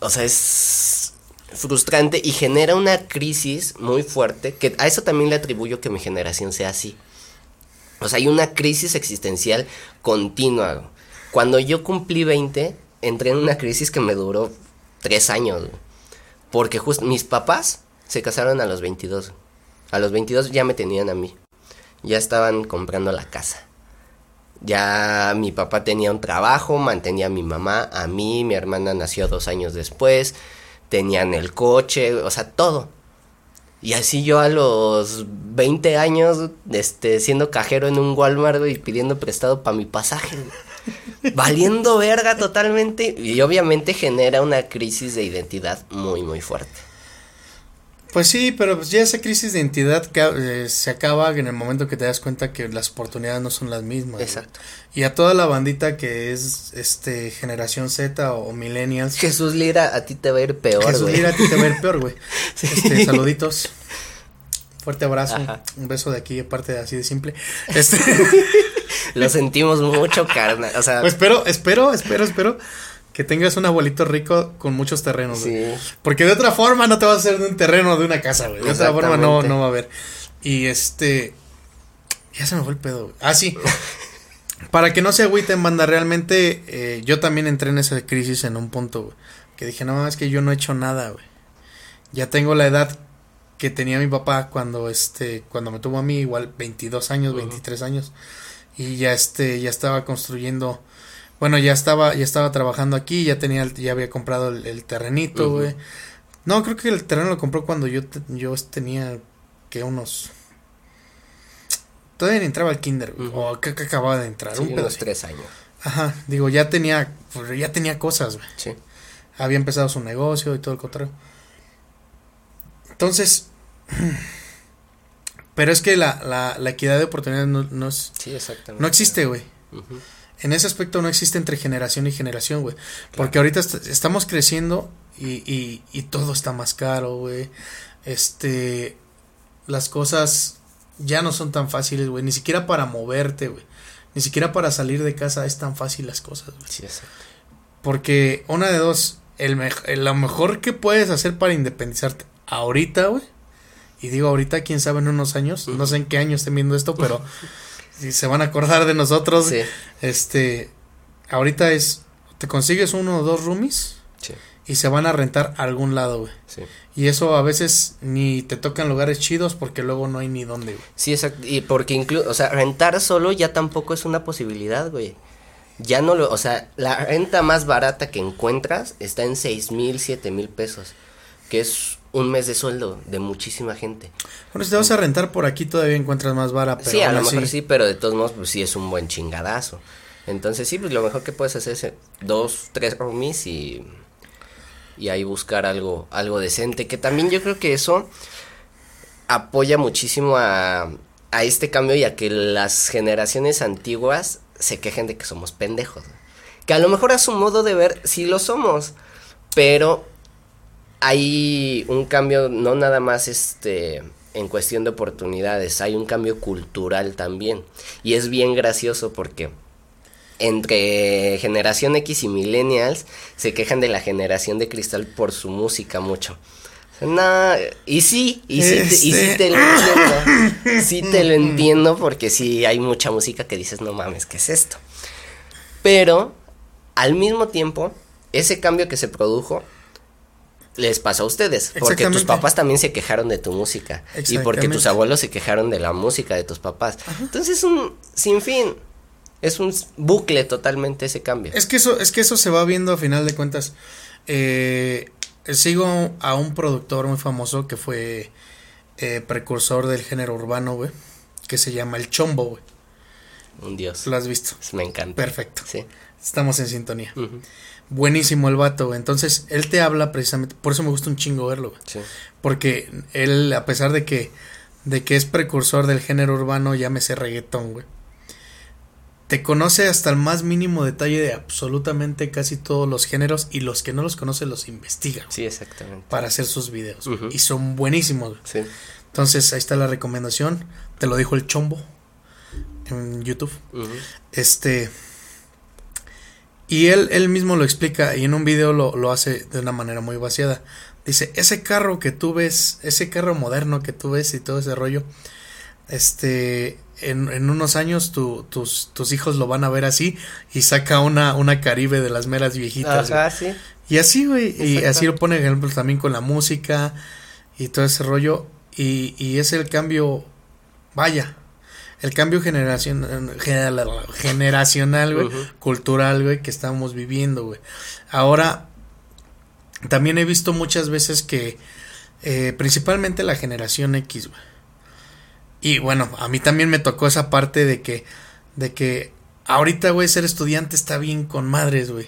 o sea, es frustrante y genera una crisis muy fuerte, que a eso también le atribuyo que mi generación sea así. O sea, hay una crisis existencial continua. Cuando yo cumplí 20, entré en una crisis que me duró tres años. Porque justo mis papás se casaron a los 22. A los 22 ya me tenían a mí. Ya estaban comprando la casa. Ya mi papá tenía un trabajo, mantenía a mi mamá, a mí, mi hermana nació dos años después, tenían el coche, o sea, todo. Y así yo a los 20 años, este, siendo cajero en un Walmart y pidiendo prestado para mi pasaje. *laughs* Valiendo verga totalmente. Y obviamente genera una crisis de identidad muy, muy fuerte. Pues sí, pero pues ya esa crisis de identidad eh, se acaba en el momento que te das cuenta que las oportunidades no son las mismas. güey. Exacto. Y a toda la bandita que es este generación Z o, millennials, Jesús Lira, a ti te va a ir peor, Jesús güey. mira a ti te va a ir peor, güey. *laughs* Este, saluditos. Fuerte abrazo, Ajá. un beso de aquí, aparte de así de simple. *laughs* Este, Lo sentimos mucho, carnal. O sea, pues espero, espero, espero, espero que tengas un abuelito rico con muchos terrenos, güey. Porque de otra forma no te vas a hacer de un terreno de una casa, güey. De otra forma no, no va a haber. Y este. Ya se me fue el pedo, güey. Ah, sí. *laughs* Para que no se agüiten, banda, realmente eh, yo también entré en esa crisis en un punto, güey. Que dije, no, es que yo no he hecho nada, güey. Ya tengo la edad que tenía mi papá cuando este, cuando me tuvo a mí, igual 22 años, Ujú. 23 años. Y ya este, ya estaba construyendo, bueno, ya estaba, ya estaba trabajando aquí, ya tenía, ya había comprado el, el terrenito, güey. No, creo que el terreno lo compró cuando yo, te- yo tenía, que unos... Todavía ni entraba al kinder, güey, Ujú. o que, que acababa de entrar, Sí, un pedo unos tres años. Ajá, digo, ya tenía, pues, ya tenía cosas, güey. Sí. Había empezado su negocio y todo el contrario. Entonces, *clears throat* pero es que la, la, la equidad de oportunidades no, no, es- Sí, exactamente. no existe, güey. Ujú. En ese aspecto no existe entre generación y generación, güey. Porque ahorita est- estamos creciendo y, y, y todo está más caro, güey. este, las cosas ya no son tan fáciles, güey. Ni siquiera para moverte, güey. Ni siquiera para salir de casa es tan fácil las cosas, güey. Sí, exacto. Porque una de dos, el- lo mejor que puedes hacer para independizarte ahorita, güey. Y digo ahorita, quién sabe en unos años, no sé en qué año estén viendo esto, pero *laughs* si se van a acordar de nosotros, Sí, este, ahorita es, te consigues uno o dos roomies sí, y se van a rentar a algún lado, güey. sí. Y eso a veces ni te tocan lugares chidos porque luego no hay ni dónde, güey. Sí, exacto. Y porque incluso, o sea, rentar solo ya tampoco es una posibilidad, güey. Ya no lo, o sea, la renta más barata que encuentras está en seis mil, siete mil pesos. Que es un mes de sueldo de muchísima gente. Bueno, si te vas a rentar por aquí todavía encuentras más vara, pero sí, a lo mejor sí, pero de todos modos, pues sí es un buen chingadazo. Entonces sí, pues lo mejor que puedes hacer es eh, dos, tres roomies y, y ahí buscar algo, algo decente. Que también yo creo que eso apoya muchísimo a, a este cambio y a que las generaciones antiguas se quejen de que somos pendejos. Que a lo mejor a su modo de ver sí lo somos, pero hay un cambio no nada más este en cuestión de oportunidades, hay un cambio cultural también. Y es bien gracioso porque entre generación X y millennials se quejan de la generación de cristal por su música mucho. No, y sí, y sí, y sí Este. te lo entiendo. Sí te lo *laughs* entiendo porque sí hay mucha música que dices, no mames, ¿qué es esto? Pero al mismo tiempo, ese cambio que se produjo les pasó a ustedes. Porque tus papás también se quejaron de tu música. Y porque tus abuelos se quejaron de la música de tus papás. Entonces es un sinfín. Es un bucle totalmente ese cambio. Es que eso, es que eso se va viendo a final de cuentas. Eh, sigo a un productor muy famoso que fue eh, precursor del género urbano, güey. Que se llama El Chombo, güey. Un dios. Lo has visto. Me encanta. Perfecto. Sí. Estamos en sintonía. Buenísimo el vato, güey. Entonces, él te habla precisamente. Por eso me gusta un chingo verlo, güey. Sí. Porque él, a pesar de que, de que es precursor del género urbano, llámese reggaetón, güey. Te conoce hasta el más mínimo detalle de absolutamente casi todos los géneros y los que no los conoce los investiga güey, Sí, exactamente. para hacer sus videos. Y son buenísimos. güey. Sí. Entonces, ahí está la recomendación. Te lo dijo el chombo en YouTube. Este. Y él, él mismo lo explica y en un video lo, lo hace de una manera muy vaciada. Dice, ese carro que tú ves, ese carro moderno que tú ves y todo ese rollo, este, en, en unos años tu- tus, tus hijos lo van a ver así y saca una, una Caribe de las meras viejitas. Ajá, sí. Y así, güey, y así lo pone ejemplo también con la música y todo ese rollo. Y, y es el cambio, vaya, el cambio generacional, güey, Ujú. cultural, güey, que estamos viviendo, güey. Ahora, también he visto muchas veces que, eh, principalmente la generación X, güey. Y bueno, a mí también me tocó esa parte de que, de que ahorita, güey, ser estudiante está bien con madres, güey.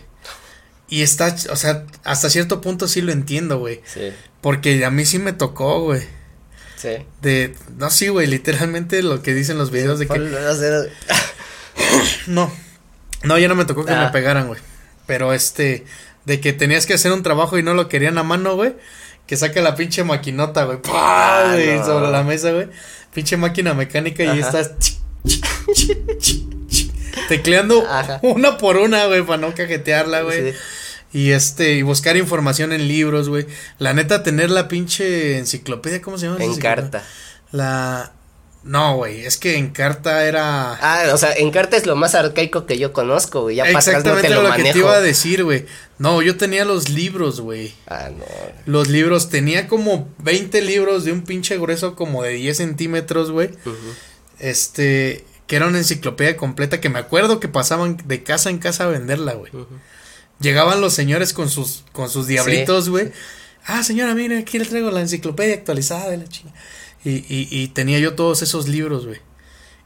Y está, o sea, hasta cierto punto sí lo entiendo, güey. Sí. Porque a mí sí me tocó, güey. Sí. De, no, sí, güey, literalmente lo que dicen los videos de que, *coughs* no, no, ya no me tocó que Ah. me pegaran, güey. Pero este, de que tenías que hacer un trabajo y no lo querían a mano, güey. Que saca la pinche maquinota, güey. Ah, no. Sobre la mesa, güey. Pinche máquina mecánica y Ajá. estás chi, chi, tecleando Ajá. una por una, güey, para no cajetearla, güey. Sí. Y este, y buscar información en libros, güey. La neta, tener la pinche enciclopedia, ¿cómo se llama? esa En enciclopedia? carta. La. No, güey, es que en carta era. Ah, o sea, en carta es lo más arcaico que yo conozco, güey. Ya atrás no Exactamente te lo, lo, manejo. que te iba a decir, güey. No, yo tenía los libros, güey. Ah, no. Los libros, tenía como 20 libros de un pinche grueso como de 10 centímetros, güey. Este, que era una enciclopedia completa que me acuerdo que pasaban de casa en casa a venderla, güey. Llegaban los señores con sus, con sus diablitos, güey. Ah, señora, mire, aquí le traigo la enciclopedia actualizada de la chinga. Y, y, y tenía yo todos esos libros, güey.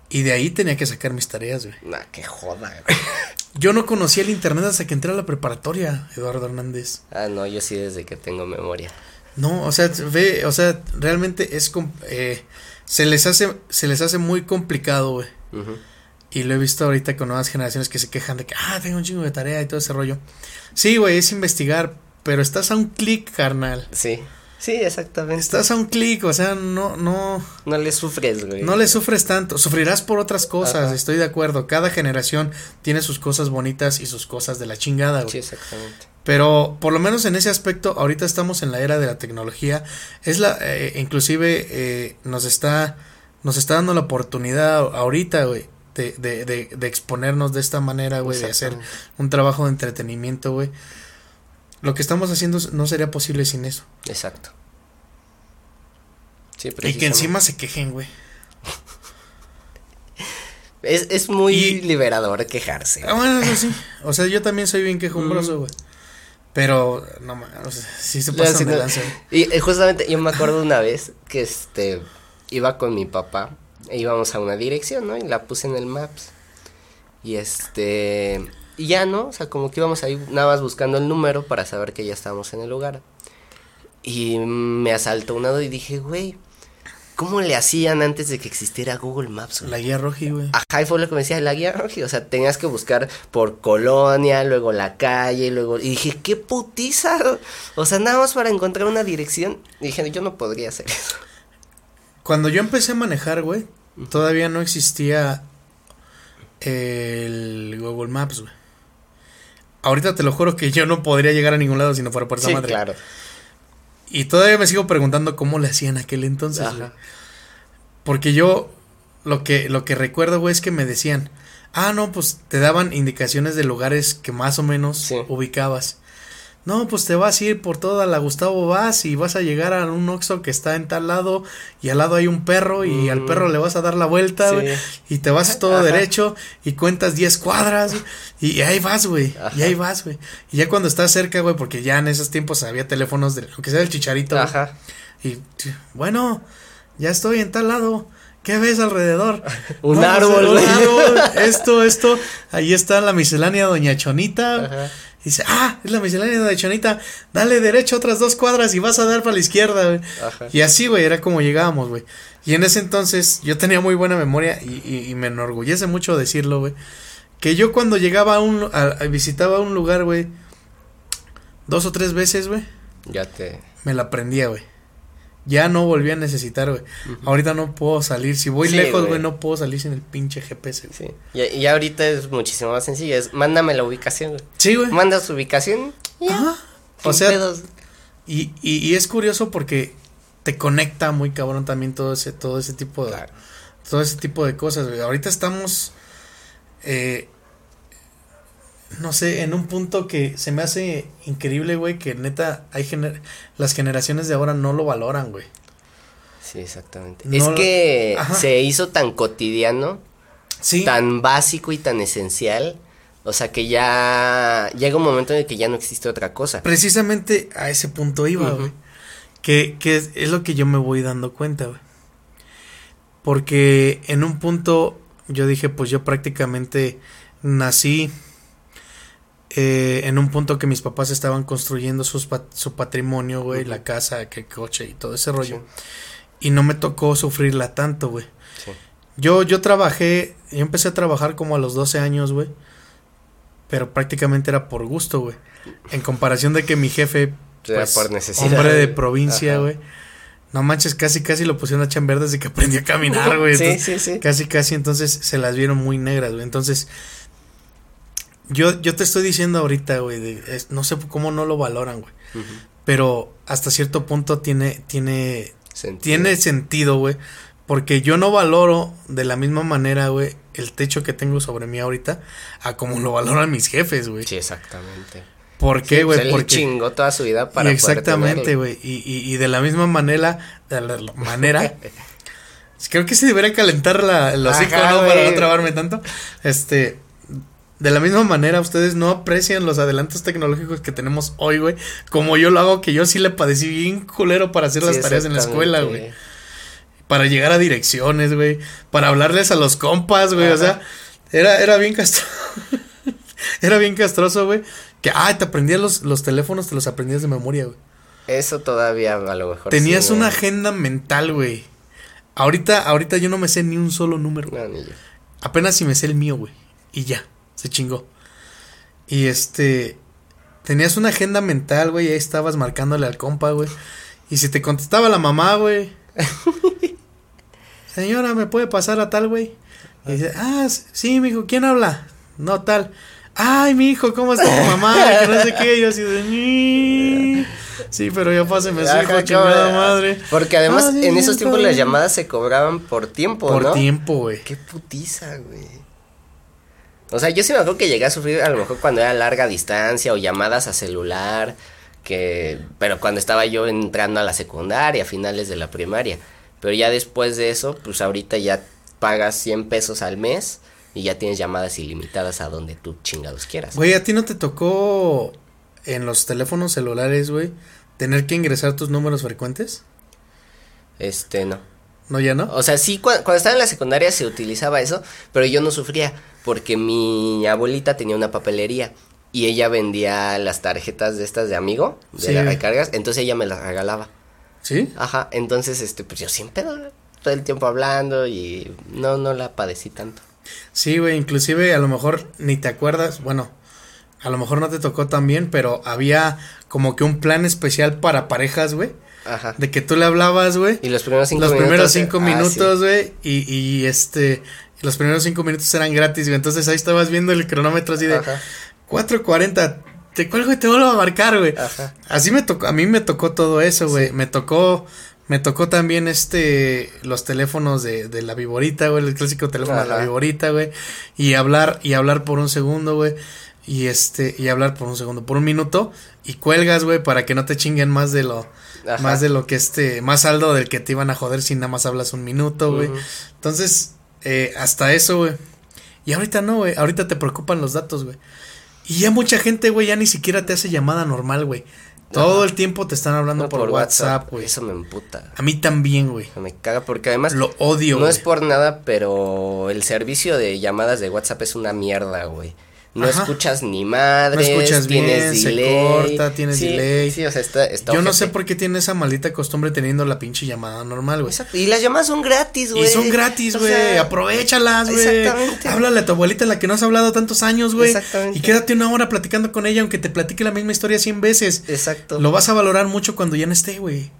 Y de ahí tenía que sacar mis tareas, güey. Nah, qué joda, güey. *laughs* Yo no conocía el internet hasta que entré a la preparatoria, Eduardo Hernández. Ah, no, yo sí desde que tengo memoria. No, o sea, ve, o sea, realmente es eh, se les hace se les hace muy complicado, güey. Ujú. Y lo he visto ahorita con nuevas generaciones que se quejan de que, ah, tengo un chingo de tarea y todo ese rollo. Sí, güey, es investigar, pero estás a un clic, carnal. Sí, Sí, exactamente. Estás a un clic, o sea, no, no. No le sufres, güey. No le sufres tanto. Sufrirás por otras cosas, Ajá. estoy de acuerdo. Cada generación tiene sus cosas bonitas y sus cosas de la chingada, güey. Sí, exactamente. Pero por lo menos en ese aspecto, ahorita estamos en la era de la tecnología. Es la, eh, inclusive eh, nos está, nos está dando la oportunidad ahorita, güey, de, de, de, de exponernos de esta manera, güey, de hacer un trabajo de entretenimiento, güey. Lo que estamos haciendo no sería posible sin eso. Exacto. Sí, Y que encima se quejen, güey. *laughs* Es, es muy Y- liberador quejarse. Ah, bueno, eso sí. O sea, yo también soy bien quejumbroso, Mm. güey. Pero, no mames, o sea, sí se pasan sí, de no. lanza. Y eh, justamente yo me acuerdo una vez que este iba con mi papá e íbamos a una dirección, ¿no? Y la puse en el Maps. Y este y ya, ¿no? O sea, como que íbamos ahí nada más buscando el número para saber que ya estábamos en el lugar. Y me asaltó una duda y dije, güey, ¿cómo le hacían antes de que existiera Google Maps? güey? La guía roji, güey. Ajá, y fue lo que me decía la guía roja. O sea, tenías que buscar por colonia, luego la calle, luego. Y dije, qué putiza. O sea, nada más para encontrar una dirección. Y dije, yo no podría hacer eso. Cuando yo empecé a manejar, güey, todavía no existía el Google Maps, güey. Ahorita te lo juro que yo no podría llegar a ningún lado si no fuera por esa Sí, madre. claro. Y todavía me sigo preguntando cómo le hacían aquel entonces, Ajá. güey. Porque yo lo que lo que recuerdo, güey, es que me decían, "Ah, no, pues te daban indicaciones de lugares que más o menos Sí. ubicabas." No, pues te vas a ir por toda la Gustavo Vaz y vas a llegar a un Oxxo que está en tal lado y al lado hay un perro y al Mm. perro le vas a dar la vuelta, Sí. y te vas todo *laughs* Ajá. derecho y cuentas 10 cuadras y ahí vas, güey, y ahí vas, güey. Y ya cuando estás cerca, güey, porque ya en esos tiempos había teléfonos, de, aunque sea del chicharito, Ajá. y bueno, ya estoy en tal lado. ¿Qué ves alrededor? *laughs* Un pues, árbol, güey. árbol, *laughs* esto, esto. Ahí está la miscelánea Doña Chonita. Ajá. Dice, ah, es la miscelánea Doña Chonita. Dale derecho otras dos cuadras y vas a dar para la izquierda, güey. Ajá. Y así, güey, era como llegábamos, güey. Y en ese entonces yo tenía muy buena memoria y, y- y me enorgullece mucho decirlo, güey. Que yo cuando llegaba a un, a- a- visitaba un lugar, güey, dos o tres veces, güey, Ya te. me la aprendía, güey. Ya no volví a necesitar, güey. Ahorita no puedo salir. Si voy Sí, lejos, güey. no puedo salir sin el pinche GPS, güey. Sí. Y, y ahorita es muchísimo más sencillo. Es mándame la ubicación, güey. Sí, güey. Manda su ubicación. y ya. O sea, y, y, y es curioso porque te conecta muy cabrón también todo ese, todo ese tipo de, Claro. todo ese tipo de cosas, güey. Ahorita estamos, eh, no sé, en un punto que se me hace increíble, güey, que neta hay gener las generaciones de ahora no lo valoran, güey. Sí, exactamente. No es lo- que Ajá. se hizo tan cotidiano, Sí. tan básico y tan esencial. O sea que ya llega un momento en el que ya no existe otra cosa. Precisamente a ese punto iba, güey. Que, que es, es lo que yo me voy dando cuenta, güey. Porque en un punto yo dije, pues yo prácticamente nací eh, en un punto que mis papás estaban construyendo sus su patrimonio, güey, la casa, que coche y todo ese rollo. Y no me tocó sufrirla tanto, güey. Sí. Yo, yo trabajé, yo empecé a trabajar como a los 12 años, güey. Pero prácticamente era por gusto, güey. En comparación de que mi jefe, Era pues, por necesidad. hombre de provincia, güey. No manches, casi casi lo pusieron a chambear desde que *laughs* aprendí a caminar, güey. Sí, Entonces, sí, sí. Casi casi entonces se las vieron muy negras, güey. Entonces, yo, yo te estoy diciendo ahorita, güey, de- es- no sé cómo no lo valoran, güey. Pero hasta cierto punto tiene, tiene, Sentido. tiene sentido, güey. Porque yo no valoro de la misma manera, güey, el techo que tengo sobre mí ahorita a como lo valoran mis jefes, güey. Sí, exactamente. ¿Por Sí, qué, pues güey? él Porque chingó toda su vida para y exactamente, güey. Y, y, y de la misma manera, de la, manera, *laughs* creo que se debería calentar la, el hocico, ¿no? Para no trabarme tanto. Este, de la misma manera, ustedes no aprecian los adelantos tecnológicos que tenemos hoy, güey. Como yo lo hago, que yo sí le padecí bien culero para hacer las tareas en la escuela, güey. Para llegar a direcciones, güey. Para hablarles a los compas, güey. O sea, era, era bien castroso. *laughs* era bien castroso, güey. Que, ay, te aprendías los, los teléfonos, te los aprendías de memoria, güey. Eso todavía a lo mejor. Tenías sí, una agenda mental, güey. Ahorita, ahorita yo no me sé ni un solo número. güey. No, ni yo. Apenas si me sé el mío, güey. Y ya, se chingó. Y este. Tenías una agenda mental, güey. y Ahí estabas marcándole al compa, güey. Y si te contestaba la mamá, güey. *laughs* Señora, ¿me puede pasar a tal, güey? Y dice, ah, sí, mijo, ¿quién habla? No, tal. Ay, mi hijo, ¿cómo está tu mamá? Que no sé qué. Y yo así de. "Ni". Sí, pero ya páseme su hijo, chingada madre. Porque además Ah, sí, en esos tiempos las llamadas se cobraban por tiempo, Por ¿no? tiempo, güey. Qué putiza, güey. O sea, yo sí me acuerdo que llegué a sufrir a lo mejor cuando era larga distancia o llamadas a celular, que pero cuando estaba yo entrando a la secundaria, a finales de la primaria. Pero ya después de eso, pues ahorita ya pagas 100 pesos al mes y ya tienes llamadas ilimitadas a donde tú chingados quieras. Güey, ¿a ti no te tocó en los teléfonos celulares, güey, tener que ingresar tus números frecuentes? Este, no. ¿No, ya no? O sea, sí, cua- cuando estaba en la secundaria se utilizaba eso, pero yo no sufría porque mi abuelita tenía una papelería y ella vendía las tarjetas de estas de amigo, de Sí. las recargas, entonces ella me las regalaba. ¿Sí? Ajá, entonces, este, pues yo siempre todo el tiempo hablando y no, no la padecí tanto. Sí, güey, inclusive a lo mejor ni te acuerdas, bueno, a lo mejor no te tocó también, pero había como que un plan especial para parejas, güey, Ajá. de que tú le hablabas, güey, Y los primeros cinco los minutos. primeros cinco ah, minutos, güey, y, y este, los primeros cinco minutos eran gratis, güey, entonces ahí estabas viendo el cronómetro así de Ajá. 4.40, te cuelgo y te vuelvo a marcar, güey. Ajá. Así me tocó, a mí me tocó todo eso, güey. Me tocó, me tocó también este, los teléfonos de, de la viborita, güey, el clásico teléfono de la viborita, güey. Y hablar, y hablar por un segundo, güey. Y este, y hablar por un segundo, por un minuto. Y cuelgas, güey, para que no te chinguen más de lo, Ajá. más de lo que este, más saldo del que te iban a joder si nada más hablas un minuto, güey. Entonces, eh, hasta eso, güey. Y ahorita no, güey. Ahorita te preocupan los datos, güey. Y ya mucha gente, güey, ya ni siquiera te hace llamada normal, güey. Todo Ajá. el tiempo te están hablando No, por, WhatsApp, güey. Eso me emputa. A mí también, güey. Me caga porque además Lo odio, no es por nada, pero el servicio de llamadas de WhatsApp es una mierda, güey. No Ajá. escuchas ni madres, No escuchas tienes bien, se delay. corta, tienes Sí, delay. Sí, o sea, está, está Yo no sé por qué tiene esa maldita costumbre teniendo la pinche llamada normal, güey. Exacto, Y las llamadas son gratis, güey. Y son gratis, O güey. sea, Aprovechalas, güey. exactamente. Háblale a tu abuelita, la que no has hablado tantos años, güey. Exactamente. Y quédate una hora platicando con ella, aunque te platique la misma historia cien veces. Exacto. Lo vas a valorar mucho cuando ya no esté, güey.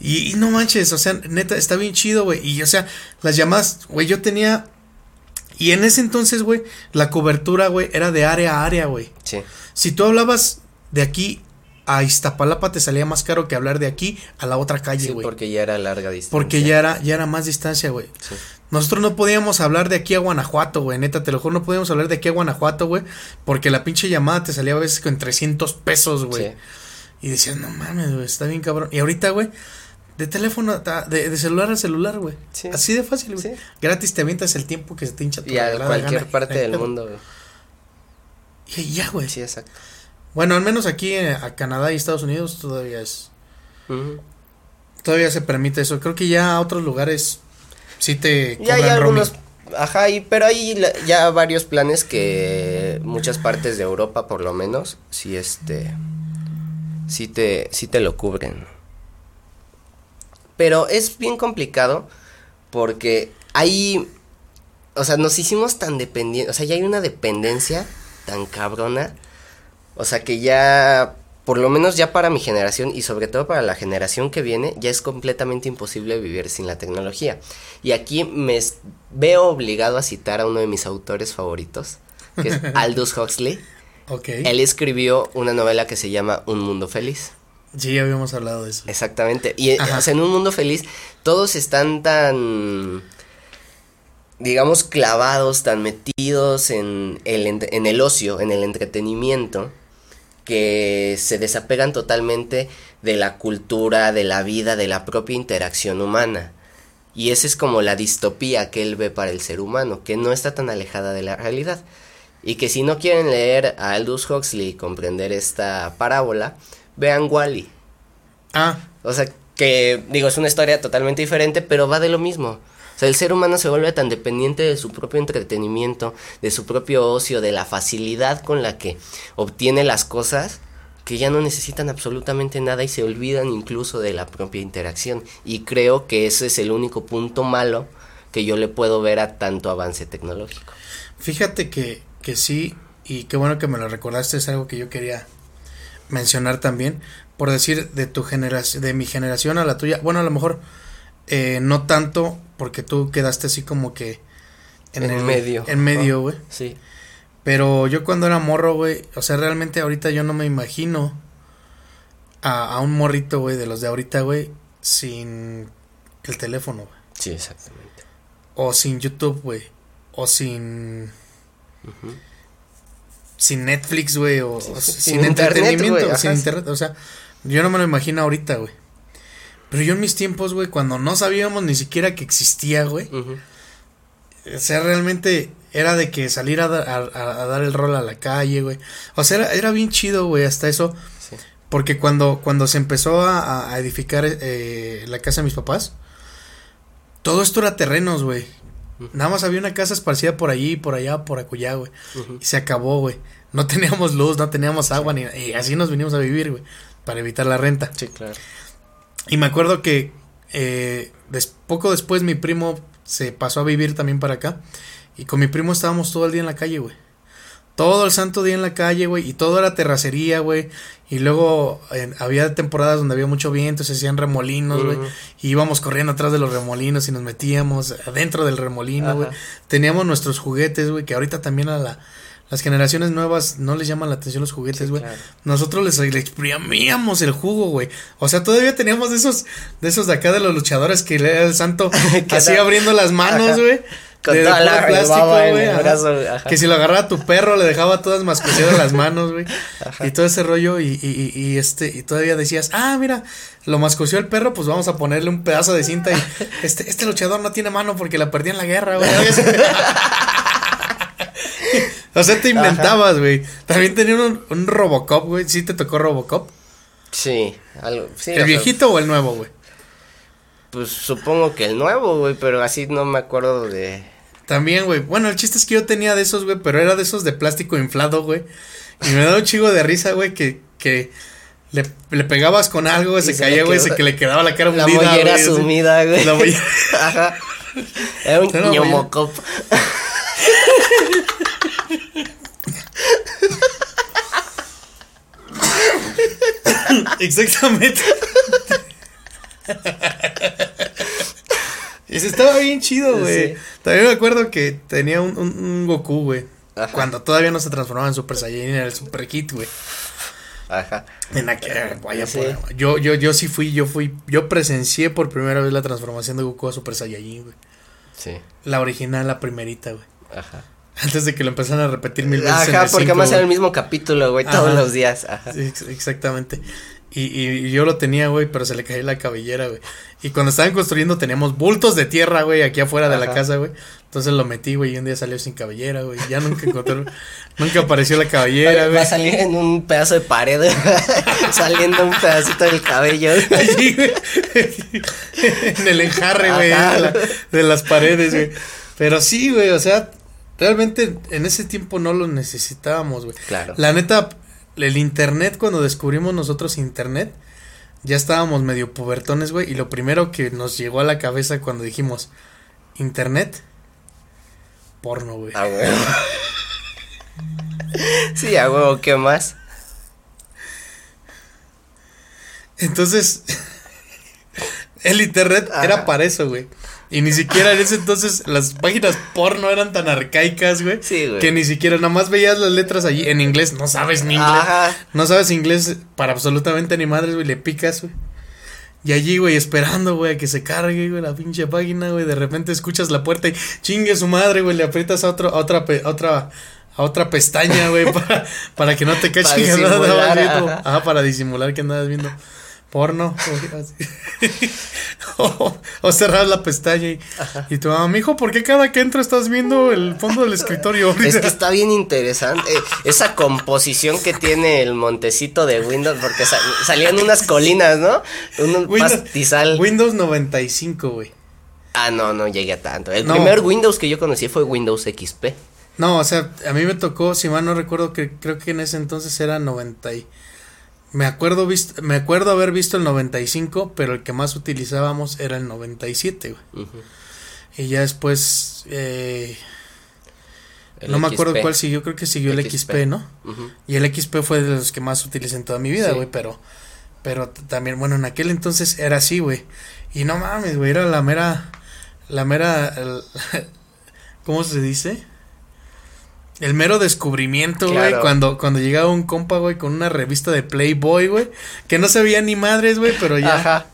Y, y no manches, o sea, neta, está bien chido, güey. Y o sea, las llamadas, güey, yo tenía. Y en ese entonces, güey, la cobertura, güey, era de área a área, güey. Sí. Si tú hablabas de aquí a Iztapalapa, te salía más caro que hablar de aquí a la otra calle, Sí, güey. porque ya era larga distancia. porque ya era, ya era más distancia, güey. Sí. Nosotros no podíamos hablar de aquí a Guanajuato, güey. Neta, te lo juro, no podíamos hablar de aquí a Guanajuato, güey. Porque la pinche llamada te salía a veces con 300 pesos, güey. Sí. Y decías, no mames, güey, está bien cabrón. Y ahorita, güey, de teléfono, a- de, de celular a celular, güey. Sí. Así de fácil, güey. Sí. Gratis te avientas el tiempo que se te hincha tu Y a cualquier gana. parte del mundo, güey. Y ya, güey. Sí, exacto. Bueno, al menos aquí eh, a Canadá y Estados Unidos todavía es. Todavía se permite eso. Creo que ya a otros lugares sí te Ya hay roaming. algunos, ajá, y, pero hay la- ya varios planes que muchas partes de Europa, por lo menos, sí este, sí te, sí te lo cubren. Pero es bien complicado porque hay, o sea, nos hicimos tan dependientes, o sea, ya hay una dependencia tan cabrona, o sea, que ya, por lo menos ya para mi generación y sobre todo para la generación que viene, ya es completamente imposible vivir sin la tecnología. Y aquí me veo obligado a citar a uno de mis autores favoritos, que es *laughs* Aldous Huxley. Ok. Él escribió una novela que se llama Un Mundo Feliz. Sí, ya habíamos hablado de eso. Exactamente. Y Ajá. o sea, en un mundo feliz, todos están tan, digamos, clavados, tan metidos en el, en el ocio, en el entretenimiento, que se desapegan totalmente de la cultura, de la vida, de la propia interacción humana. Y esa es como la distopía que él ve para el ser humano, que no está tan alejada de la realidad. Y que si no quieren leer a Aldous Huxley y comprender esta parábola, vean Wally. Ah, O sea, que digo, es una historia totalmente diferente, pero va de lo mismo. O sea, el ser humano se vuelve tan dependiente de su propio entretenimiento, de su propio ocio, de la facilidad con la que obtiene las cosas, que ya no necesitan absolutamente nada y se olvidan incluso de la propia interacción. Y creo que ese es el único punto malo que yo le puedo ver a tanto avance tecnológico. fíjate que, que sí, y qué bueno que me lo recordaste, es algo que yo quería mencionar también, por decir de tu generación, de mi generación a la tuya, bueno, a lo mejor eh, no tanto, porque tú quedaste así como que en, el medio. En medio, güey. Sí. Pero yo cuando era morro, güey, o sea, realmente ahorita yo no me imagino a, a un morrito, güey, de los de ahorita, güey, sin el teléfono, güey. Sí, exactamente. O sin YouTube, güey. O sin. Sin Netflix, güey. O, sin, entretenimiento. sin internet. O sea, yo no me lo imagino ahorita, güey. Pero yo en mis tiempos, güey, cuando no sabíamos ni siquiera que existía, güey. O sea, realmente era de que salir a, a, dar el rol a la calle, güey. O sea, era, era bien chido, güey, hasta eso. Porque cuando, cuando se empezó a, a edificar eh, la casa de mis papás, todo esto era terrenos, güey. Nada más había una casa esparcida por allí, por allá, por acullá, güey. Y se acabó, güey. No *laughs* teníamos luz, no teníamos agua, ni y así nos vinimos a vivir, güey. Para evitar la renta. Sí, claro. Y me acuerdo que eh, poco después mi primo se pasó a vivir también para acá. Y con mi primo estábamos todo el día en la calle, güey. Todo el santo día en la calle, güey. Y todo era terracería, güey. Y luego había temporadas donde había mucho viento, se hacían remolinos, güey. Y íbamos corriendo atrás de los remolinos y nos metíamos adentro del remolino, güey. Teníamos nuestros juguetes, güey, que ahorita también a la, las generaciones nuevas no les llaman la atención los juguetes, güey. Nosotros les, les exprimíamos el jugo, güey. O sea, todavía teníamos de esos, de esos de acá de los luchadores que le el santo *laughs* así abriendo las manos, güey. Con de toda la plástico, güey. Que si lo agarraba tu perro, le dejaba todas mascoseadas las manos, güey. Y todo ese rollo, y, y, y, este, y todavía decías, ah, mira, lo mascoseó el perro, pues vamos a ponerle un pedazo de cinta y *laughs* este, este luchador no tiene mano porque la perdí en la guerra, güey. *laughs* o sea, te inventabas, güey. También tenía un, un Robocop, güey. ¿Sí te tocó Robocop? Sí, algo, sí. ¿El viejito o el nuevo, güey? Pues supongo que el nuevo, güey, pero así no me acuerdo de. También, güey. Bueno, el chiste es que yo tenía de esos, güey, pero era de esos de plástico inflado, güey. Y me da un chigo de risa, güey, que, que le, le, pegabas con algo, güey, se, caía, güey, se que le quedaba la cara hundida. La mollera sumida, güey. La mollera. *laughs* Ajá. Era un ñomocop. *laughs* Exactamente. *laughs* Y se estaba bien chido, güey. También me acuerdo que tenía un, un, Goku, güey. Cuando todavía no se transformaba en Super Saiyan, era el Super Kit, güey. Ajá. En aquel, vaya yo, yo, yo sí fui, yo fui, yo presencié por primera vez la transformación de Goku a Super Saiyajin, güey. Sí. La original, la primerita, güey. Ajá. Antes de que lo empezaran a repetir mil veces. Ajá, porque más era el mismo capítulo, güey, todos los días. Ajá. Sí, exactamente. Y, y, yo lo tenía, güey, pero se le caía la cabellera, güey. Y cuando estaban construyendo teníamos bultos de tierra, güey, aquí afuera de la casa, güey. Entonces lo metí, güey, y un día salió sin cabellera, güey. Ya nunca encontré, *laughs* nunca apareció la cabellera, güey. Va a salir en un pedazo de pared, *laughs* saliendo un pedacito del cabello. Allí, güey. *laughs* en el enjarre, güey, de, de, las paredes, güey. Pero sí, güey, o sea, realmente en ese tiempo no lo necesitábamos, güey. Claro. La neta, el internet, cuando descubrimos nosotros internet, ya estábamos medio pubertones, güey. Y lo primero que nos llegó a la cabeza cuando dijimos internet, porno, güey. Ah, güey. sí, a huevo, ¿qué más? Entonces, *laughs* el internet era para eso, güey. Y ni siquiera en ese entonces las páginas porno eran tan arcaicas, güey. Sí, güey. Que ni siquiera, nada más veías las letras allí en inglés. No sabes ni inglés. Ajá. No sabes inglés para absolutamente ni madres, güey. Le picas, güey. Y allí, güey, esperando, güey, a que se cargue, güey, la pinche página, güey. De repente escuchas la puerta y chingue su madre, güey. Le aprietas a, otro, a otra, a otra, a otra pestaña, güey, *laughs* para, para que no te cachen que andabas viendo. Ajá, para disimular que andabas viendo porno *laughs* o, o, cerrar la pestaña y, y tu mamá, hijo, ¿por qué cada que entro estás viendo el fondo del escritorio? *laughs* Es que está bien interesante esa composición que tiene el montecito de Windows, porque salían unas colinas, ¿no? Un Windows, pastizal. Windows 95, güey. Ah, no, no llegué a tanto. El primer Windows que yo conocí fue Windows XP. No, o sea, a mí me tocó, si mal no recuerdo, que creo que en ese entonces era 90 y me acuerdo, visto, me acuerdo haber visto el 95, pero el que más utilizábamos era el 97, güey. Y ya después, eh, El no me acuerdo cuál siguió, creo que siguió el XP. XP, ¿no? Y el XP fue de los que más utilicé en toda mi vida, Sí. güey, pero pero también, bueno, en aquel entonces era así, güey. Y no mames, güey, era la mera la mera el- *laughs* ¿cómo se dice? El mero descubrimiento, güey, Claro. cuando cuando llegaba un compa, güey, con una revista de Playboy, güey, que no se veía ni madres, güey, pero ya. Ajá.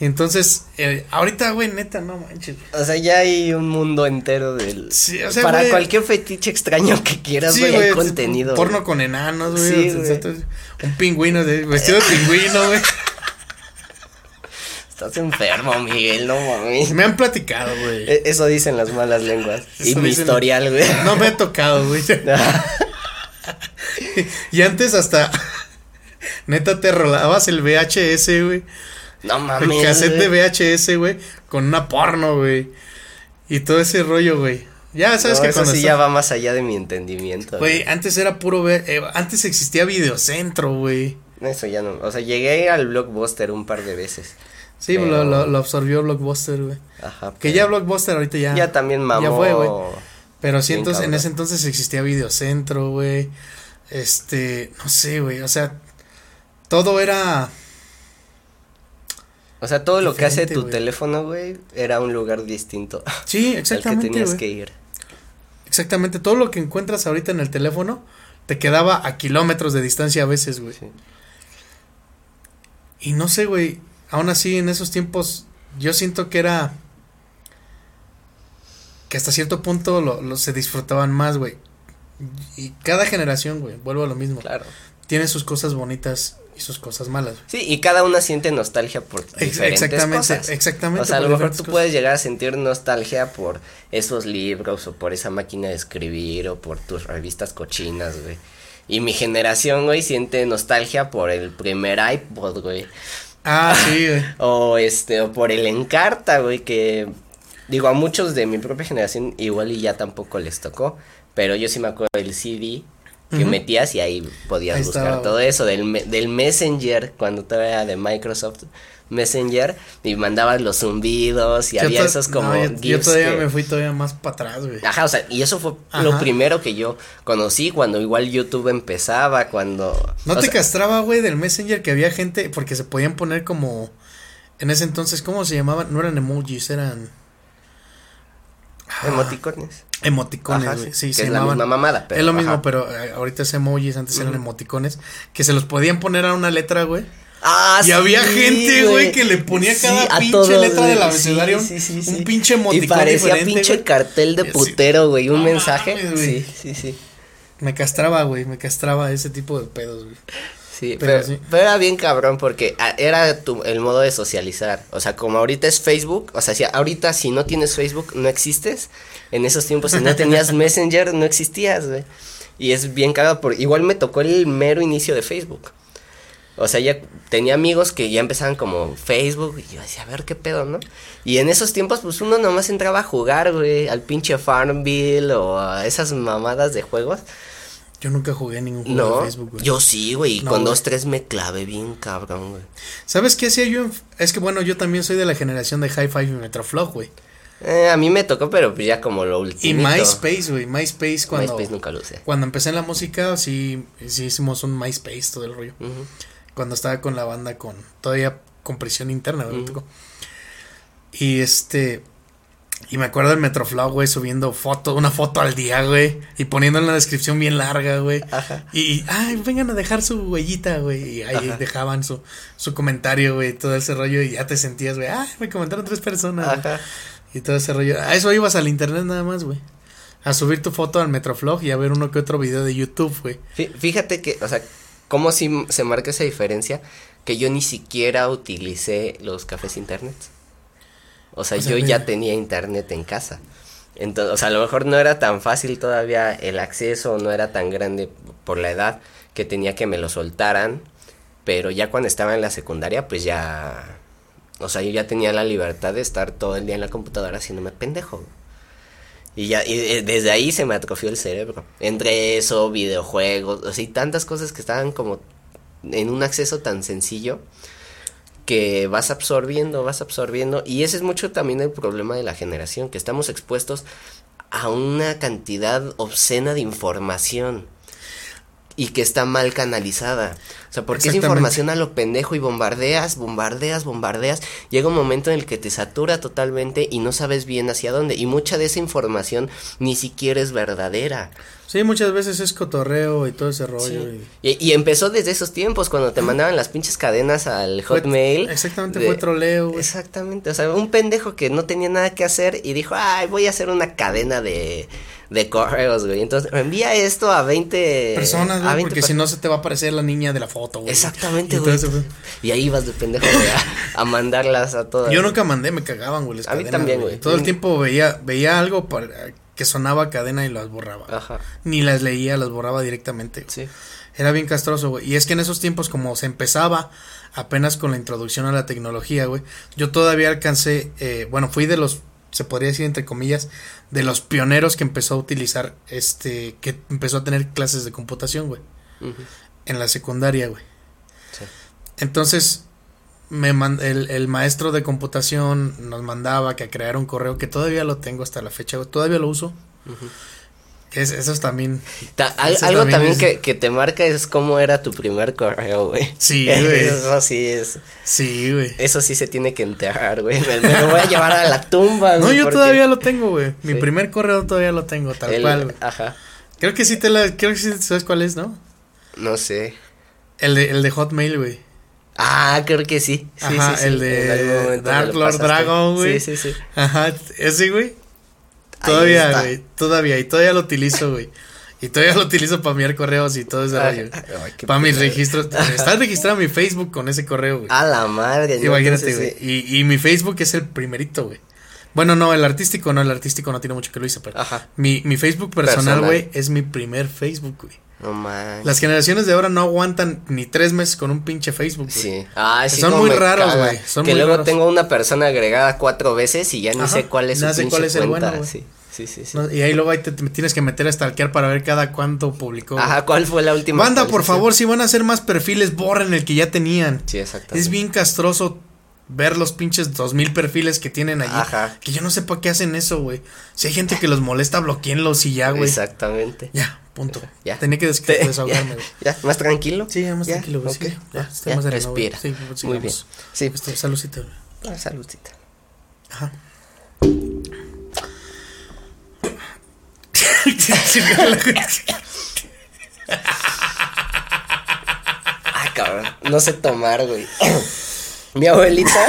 Entonces, eh, ahorita, güey, neta, no manches. O sea, ya hay un mundo entero del... Sí, o sea, Para cualquier fetiche extraño que quieras, Sí, güey, hay contenido. Porno con enanos, güey. Sí, Un pingüino, de, vestido de pingüino, güey. *laughs* Estás enfermo, Miguel, no mames. Me han platicado, güey. E- Eso dicen las malas lenguas. y mi historial, güey. No me ha tocado, güey. *laughs* Y antes hasta. Neta, te rolabas el VHS, güey. no mames. El cassette de. VHS, güey. Con una porno, güey. Y todo ese rollo, güey. Ya sabes No, que eso sí ya va más allá de mi entendimiento. Güey, antes era puro. ve- eh, antes existía Videocentro, güey. Eso ya no. O sea, llegué al blockbuster un par de veces. Sí, Pero- lo, lo, lo absorbió Blockbuster, güey. Ajá. Que pero ya Blockbuster ahorita ya. Ya también mamó. Ya fue, güey. Pero sí, entonces, en ese entonces existía Videocentro, güey. Este, no sé, güey. O sea, todo era. O sea, todo lo que hace tu teléfono, güey, era un lugar distinto Sí, *laughs* al que exactamente, tenías que ir. Exactamente. Todo lo que encuentras ahorita en el teléfono te quedaba a kilómetros de distancia a veces, güey. Sí. Y no sé, güey. Aún así, en esos tiempos, yo siento que era. Que hasta cierto punto lo, lo se disfrutaban más, güey. Y cada generación, güey, vuelvo a lo mismo. Claro. Tiene sus cosas bonitas y sus cosas malas. güey. Sí, y cada una siente nostalgia por Ex- diferentes exactamente, cosas. exactamente. O sea, a lo mejor tú cosas. puedes llegar a sentir nostalgia por esos libros o por esa máquina de escribir o por tus revistas cochinas, güey. Y mi generación, güey, siente nostalgia por el primer iPod, güey. Ah, sí, güey. *laughs* O este, o por el Encarta, güey, que digo, a muchos de mi propia generación igual y ya tampoco les tocó, pero yo sí me acuerdo del CD que metías y ahí podías Ahí buscar estaba, todo eso, del, del Messenger, cuando todavía era de Microsoft Messenger, y mandabas los zumbidos y Yo había esos como no, yo, yo todavía que- me fui todavía más para atrás, güey. Ajá, o sea, y eso fue Ajá. lo primero que yo conocí cuando igual YouTube empezaba, cuando... ¿No te sea, castraba, güey, del Messenger que había gente porque se podían poner como en ese entonces, ¿cómo se llamaban? No eran emojis, eran Emoticones. emoticones, Ajá, güey. sí, Sí, que se es la misma mamada, pero, es lo mismo, ajá. pero eh, ahorita es emojis, antes eran emoticones que se los podían poner a una letra, güey. Ah, Y había gente, güey, que le ponía Sí, cada pinche letra del abecedario, Sí, un pinche emoticón Y parecía diferente, pinche cartel de putero, güey, un mensaje. sí, sí, sí. Me castraba, güey, me castraba ese tipo de pedos, güey. Sí, Pero pero, sí. pero era bien cabrón porque ah, era tu, el modo de socializar. O sea, como ahorita es Facebook, o sea, si ahorita si no tienes Facebook no existes. En esos tiempos si no tenías *laughs* Messenger no existías, güey. Y es bien cagado por igual me tocó el mero inicio de Facebook. O sea, ya tenía amigos que ya empezaban como Facebook y yo decía, a ver qué pedo, ¿no? Y en esos tiempos pues uno nomás entraba a jugar, güey, al pinche Farmville o a esas mamadas de juegos. Yo nunca jugué ningún juego No, de Facebook, güey. yo sí, güey, y No, con güey. dos, tres me clavé bien cabrón, güey. ¿Sabes qué hacía yo? en- Es que bueno, yo también soy de la generación de Hi-Fi y Metroflog, güey. Eh, a mí me tocó, pero pues ya como lo Y último. MySpace, güey, MySpace cuando MySpace nunca lo usé. cuando empecé en la música sí sí hicimos un MySpace todo el rollo. Ujú. Cuando estaba con la banda con todavía con prisión interna, Ujú. tocó. Y este y me acuerdo del Metroflog, güey, subiendo foto, una foto al día, güey, y poniendo en la descripción bien larga, güey. Ajá. Y, y, ay, vengan a dejar su huellita, güey. Y ahí Ajá. dejaban su, su comentario, güey, todo ese rollo. Y ya te sentías, güey, ay, me comentaron tres personas. Ajá. Y todo ese rollo. A eso ibas al internet nada más, güey. A subir tu foto al Metroflog y a ver uno que otro video de YouTube, güey. Fí- Fíjate que, o sea, cómo si se marca esa diferencia, que yo ni siquiera utilicé los cafés internet. O sea, O sea, yo ya tenía internet en casa. Entonces, o sea, a lo mejor no era tan fácil todavía el acceso, no era tan grande por la edad que tenía que me lo soltaran, pero ya cuando estaba en la secundaria, pues ya, o sea, yo ya tenía la libertad de estar todo el día en la computadora haciéndome pendejo. Y ya, y eh, desde ahí se me atrofió el cerebro. Entre eso, videojuegos, o sea, y tantas cosas que estaban como en un acceso tan sencillo que vas absorbiendo, vas absorbiendo. Y ese es mucho también el problema de la generación, que estamos expuestos a una cantidad obscena de información y que está mal canalizada. O sea, porque es información a lo pendejo y bombardeas, bombardeas, bombardeas. Llega un momento en el que te satura totalmente y no sabes bien hacia dónde. Y mucha de esa información ni siquiera es verdadera. Sí, muchas veces es cotorreo y todo ese rollo. Sí. y- Y, y empezó desde esos tiempos, cuando te mandaban las pinches cadenas al Fue- hotmail. exactamente, de- fue troleo. Exactamente, o sea, un pendejo que no tenía nada que hacer y dijo, ay, voy a hacer una cadena de, de correos, güey. Entonces, envía esto a 20 Personas, a güey, 20 porque per- si no se te va a aparecer la niña de la foto, güey. Exactamente, güey. Y ahí vas de pendejo güey, a, a mandarlas a todas. Yo nunca mandé, me cagaban, güey. A mí también, güey. Todo el tiempo veía, veía algo para, que sonaba cadena y las borraba. Ajá, Ni las leía, las borraba directamente. sí. Era bien castroso, güey. Y es que en esos tiempos, como se empezaba apenas con la introducción a la tecnología, güey, yo todavía alcancé, eh, bueno, fui de los, se podría decir entre comillas, de los pioneros que empezó a utilizar, este, que empezó a tener clases de computación, güey, en la secundaria, güey. Sí. Entonces, me el, el maestro de computación nos mandaba que a crear un correo que todavía lo tengo hasta la fecha, todavía lo uso. Es, eso es también. Ta- al- Eso algo también es- que, que te marca es cómo era tu primer correo, güey. Sí, *laughs* güey. Eso sí es. Sí, güey. Eso sí se tiene que enterrar, güey. Me, me lo voy a llevar a la tumba, güey. No, yo porque todavía lo tengo, güey. Mi Sí. primer correo todavía lo tengo, tal el- cual. Ajá. Creo que sí te la, creo que sí sabes cuál es, ¿no? No sé. El de, el de Hotmail, güey. Ah, creo que sí. Sí, Ajá, sí, sí. el de Dark lo Lord. Dragon, güey. Sí, sí, sí. Ajá, ese, güey. Todavía, güey. Todavía, y todavía lo utilizo, güey. Y todavía lo utilizo para enviar correos y todo ese rollo. Para mis registros. Está registrado mi Facebook con ese correo, güey. A la madre. Imagínate, güey. Y, y mi Facebook es el primerito, güey. Bueno, no, el artístico no, el artístico no tiene mucho que lo hice, pero. Ajá. Mi, mi Facebook Personal. güey, es mi primer Facebook, güey. No mames. Las generaciones de ahora no aguantan ni tres meses con un pinche Facebook, güey. Sí. Ah, sí. Son muy raros, güey, son que muy luego raros. tengo una persona agregada cuatro veces y ya ni Ajá, sé cuál es su no sé pinche cuál es el cuenta. bueno, sí, sí, sí. sí. No, y ahí luego ahí te, te tienes que meter a stalkear para ver cada cuánto publicó. güey. Ajá, ¿cuál fue la última? Banda, por favor, si van a hacer más perfiles, borren el que ya tenían. Sí, exactamente. Es bien castroso ver los pinches dos mil perfiles que tienen allí. Ajá. Que yo no sé para qué hacen eso, güey. Si hay gente que los molesta, bloqueenlos y ya, güey. Exactamente. Ya, punto. *laughs* Ya. Tenía que des- desahogarme, ya, ya, más tranquilo. Sí, ya más Ya, tranquilo, güey. ok, sí, ya, ya, está más respira. Sí, pues, Muy bien. Sí, Este, saludcita, güey. ah, saludcita. Ajá. Ah, cabrón. No sé tomar, güey. *coughs* Mi abuelita.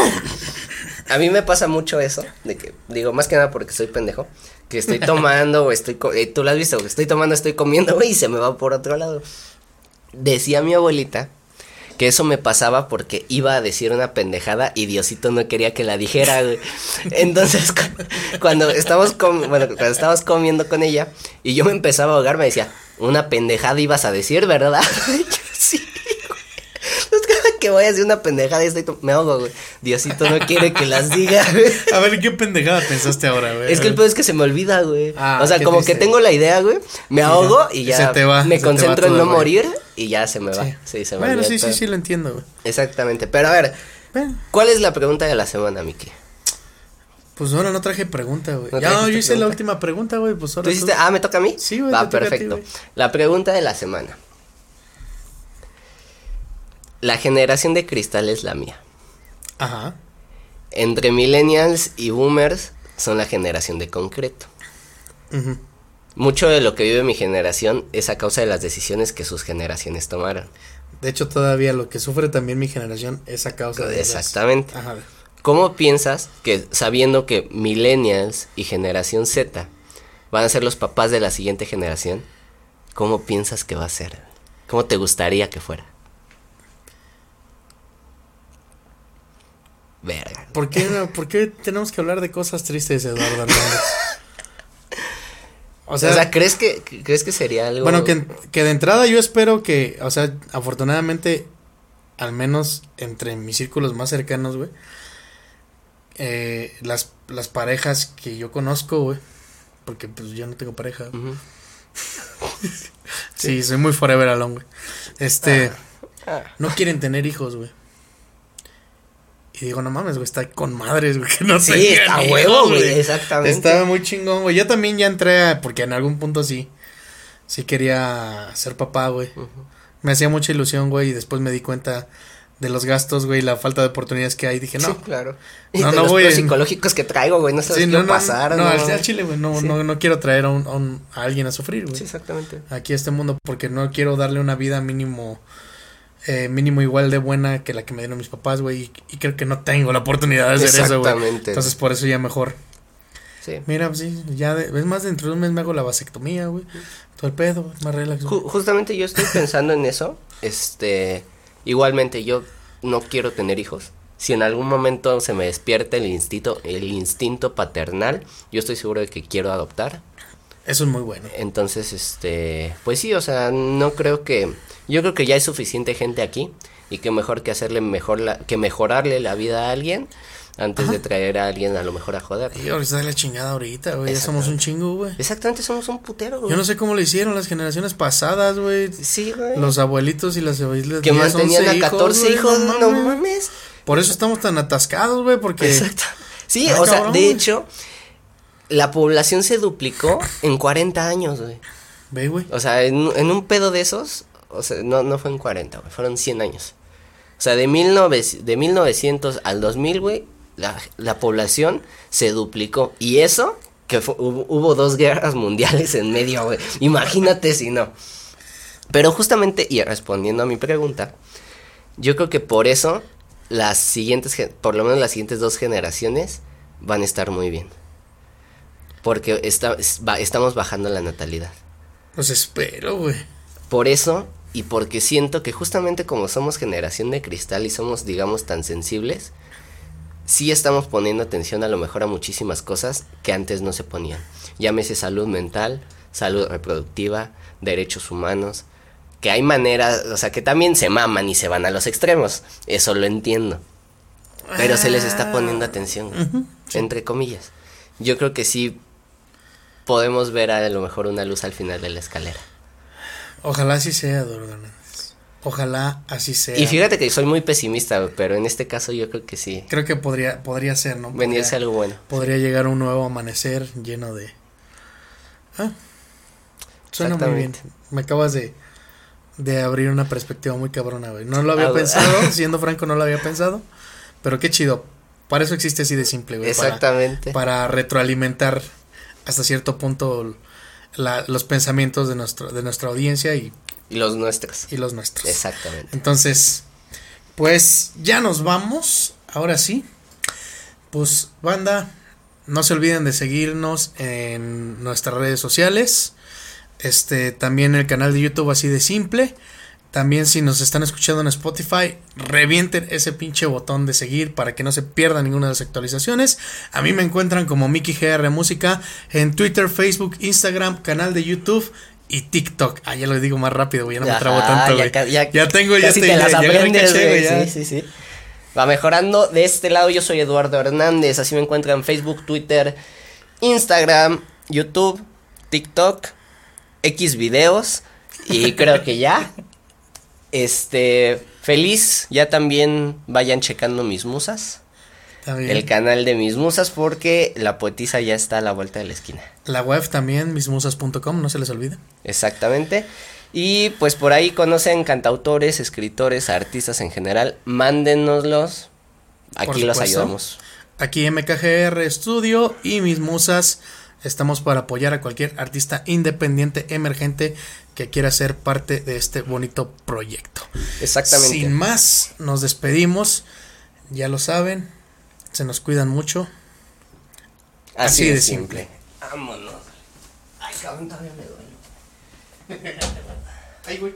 A mí me pasa mucho eso. De que, digo, más que nada porque soy pendejo. Que estoy tomando o estoy. eh, Tú lo has visto, que estoy tomando, estoy comiendo, güey, y se me va por otro lado. Decía mi abuelita que eso me pasaba porque iba a decir una pendejada y Diosito no quería que la dijera, güey. Entonces, cu- cuando estábamos com- bueno, cuando comiendo con ella y yo me empezaba a ahogar, me decía, una pendejada ibas a decir, ¿verdad? *laughs* Sí, que voy a decir una pendejada y estoy to- me ahogo, güey. Diosito no quiere que las diga, *laughs* güey. A ver, ¿qué pendejada pensaste ahora, güey? Es que el peor es que se me olvida, güey. Ah, o sea, como triste. que tengo la idea, güey. Me ahogo y ya se te va, me se te va concentro en no morir y ya se me va. Sí. Sí, se me Bueno, sí, sí, pedo. sí, lo entiendo, güey. Exactamente. Pero a ver, Bueno, ¿cuál es la pregunta de la semana, Miki? pues ahora no traje pregunta, güey. ¿No ya, no, yo hice la última pregunta, güey, pues ahora ¿Tú hiciste? Ah, ¿me toca a mí? Sí, güey, Va, te toca a ti, perfecto. la pregunta de la semana. La generación de cristal es la mía. Ajá. Entre millennials y boomers son la generación de concreto. ujú. Mucho de lo que vive mi generación es a causa de las decisiones que sus generaciones tomaron. De hecho, todavía lo que sufre también mi generación es a causa de Exactamente. Ajá. ¿Cómo piensas que sabiendo que millennials y generación Z van a ser los papás de la siguiente generación, cómo piensas que va a ser? ¿Cómo te gustaría que fuera? Verga. ¿Por qué, no- ¿Por qué tenemos que hablar de cosas tristes, Eduardo Hernández? O O sea, ¿crees que crees que sería algo bueno, que, que de entrada yo espero que, o sea, afortunadamente, al menos entre mis círculos más cercanos, güey, eh, las, las parejas que yo conozco, güey, porque pues yo no tengo pareja, *laughs* sí, soy muy forever alone, güey, este, Ah. no quieren tener hijos, güey. Y digo, no mames, güey, está con madres, güey, *laughs* que no Sí, tengan está huevo, güey, exactamente. Estaba muy chingón, güey. Yo también ya entré, a- porque en algún punto sí, sí quería ser papá, güey. Me hacía mucha ilusión, güey, y después me di cuenta de los gastos, güey, y la falta de oportunidades que hay. Dije, no, Sí, claro. No, Y de no los en- psicológicos que traigo, güey, no sabes sí, qué no, no, pasar. no, no, al chile, güey, no, Sí. no, no quiero traer a, un, a, un- a alguien a sufrir, güey. Sí, exactamente. aquí a este mundo porque no quiero darle una vida mínimo eh, mínimo igual de buena que la que me dieron mis papás, güey, y, y creo que no tengo la oportunidad de hacer eso, güey. Exactamente. Entonces por eso ya mejor. Sí. Mira, pues sí, ya de- es más dentro de un mes me hago la vasectomía, güey. Todo el pedo, más relax. Ju- justamente yo estoy pensando en eso. Este, igualmente yo no quiero tener hijos. Si en algún momento se me despierta el instinto, el instinto paternal, yo estoy seguro de que quiero adoptar. Eso es muy bueno. Entonces, este, pues sí, o sea, no creo que, yo creo que ya hay suficiente gente aquí y que mejor que hacerle mejor la, que mejorarle la vida a alguien antes de traer a alguien a lo mejor a joder. Y ahorita la chingada ahorita, güey, ya somos un chingo, güey. Exactamente, somos un putero, güey. Yo no sé cómo lo hicieron las generaciones pasadas, güey. Sí, güey. Los abuelitos y las abuelitas. que 10, mantenían 11 a 14 güey, hijos, no mames. Por eso estamos tan atascados, güey, porque... Exacto. Sí, Ah, o sea, de hecho, la población se duplicó en 40 años, güey. Ve, güey. O sea, en, en un pedo de esos, o sea, no, no fue en 40, güey, fueron 100 años. O sea, de, 19, de 1900 al 2000, güey, la, la población se duplicó. Y eso, que hubo, hubo dos guerras mundiales en medio, güey. Imagínate si no. Pero justamente, y respondiendo a mi pregunta, yo creo que por eso las siguientes, por lo menos las siguientes dos generaciones van a estar muy bien. Porque está, estamos bajando la natalidad. Pues espero, güey. Por eso y porque siento que justamente como somos generación de cristal y somos, digamos, tan sensibles, sí estamos poniendo atención a lo mejor a muchísimas cosas que antes no se ponían. Llámese salud mental, salud reproductiva, derechos humanos, que hay maneras, o sea, que también se maman y se van a los extremos, eso lo entiendo. Pero se les está poniendo atención, güey, entre comillas. Yo creo que sí podemos ver a lo mejor una luz al final de la escalera. Ojalá así sea, Hernández. Ojalá así sea. Y fíjate que soy muy pesimista, pero en este caso yo creo que sí. Creo que podría, podría ser, ¿no? Venirse Podría- algo bueno. Podría llegar un nuevo amanecer lleno de... Ah, suena muy bien. Exactamente. Me acabas de, de abrir una perspectiva muy cabrona, güey. No lo había Ah, pensado, *laughs* siendo franco no lo había pensado, pero qué chido. Para eso existe así de simple, güey. para- Exactamente. Para, retroalimentar hasta cierto punto la- los pensamientos de, nuestro, de nuestra audiencia y, Y los nuestros. y los nuestros. Exactamente. Entonces, pues ya nos vamos. Ahora sí. Pues, banda, no se olviden de seguirnos en nuestras redes sociales. Este, también el canal de YouTube así de simple. También si nos están escuchando en Spotify, revienten ese pinche botón de seguir para que no se pierda ninguna de las actualizaciones. A mí me encuentran como Mickey GR Música en Twitter, Facebook, Instagram, canal de YouTube y TikTok. Ah, ya lo digo más rápido, güey, ya no me trabo tanto, ya güey. Ya, ya tengo, ya estoy, te las ya, ya aprendes, caché, güey. ya. Sí, sí, sí. Va mejorando. De este lado yo soy Eduardo Hernández. Así me encuentran en Facebook, Twitter, Instagram, YouTube, TikTok, X videos. Y creo que ya. *laughs* Este, feliz. Ya también vayan checando mis musas. El canal de mis musas porque la poetisa ya está a la vuelta de la esquina. La web también, mismusas.com, no se les olvide. Exactamente. Y pues por ahí conocen cantautores, escritores, artistas en general. Mándenoslos. Aquí los ayudamos. Aquí MKGR Studio y mis musas estamos para apoyar a cualquier artista independiente, emergente que quiera ser parte de este bonito proyecto. Exactamente. Sin más, nos despedimos. Ya lo saben, se nos cuidan mucho. Así, así de de simple. Vámonos. Ay, cabrón, todavía me duele. Ay, güey.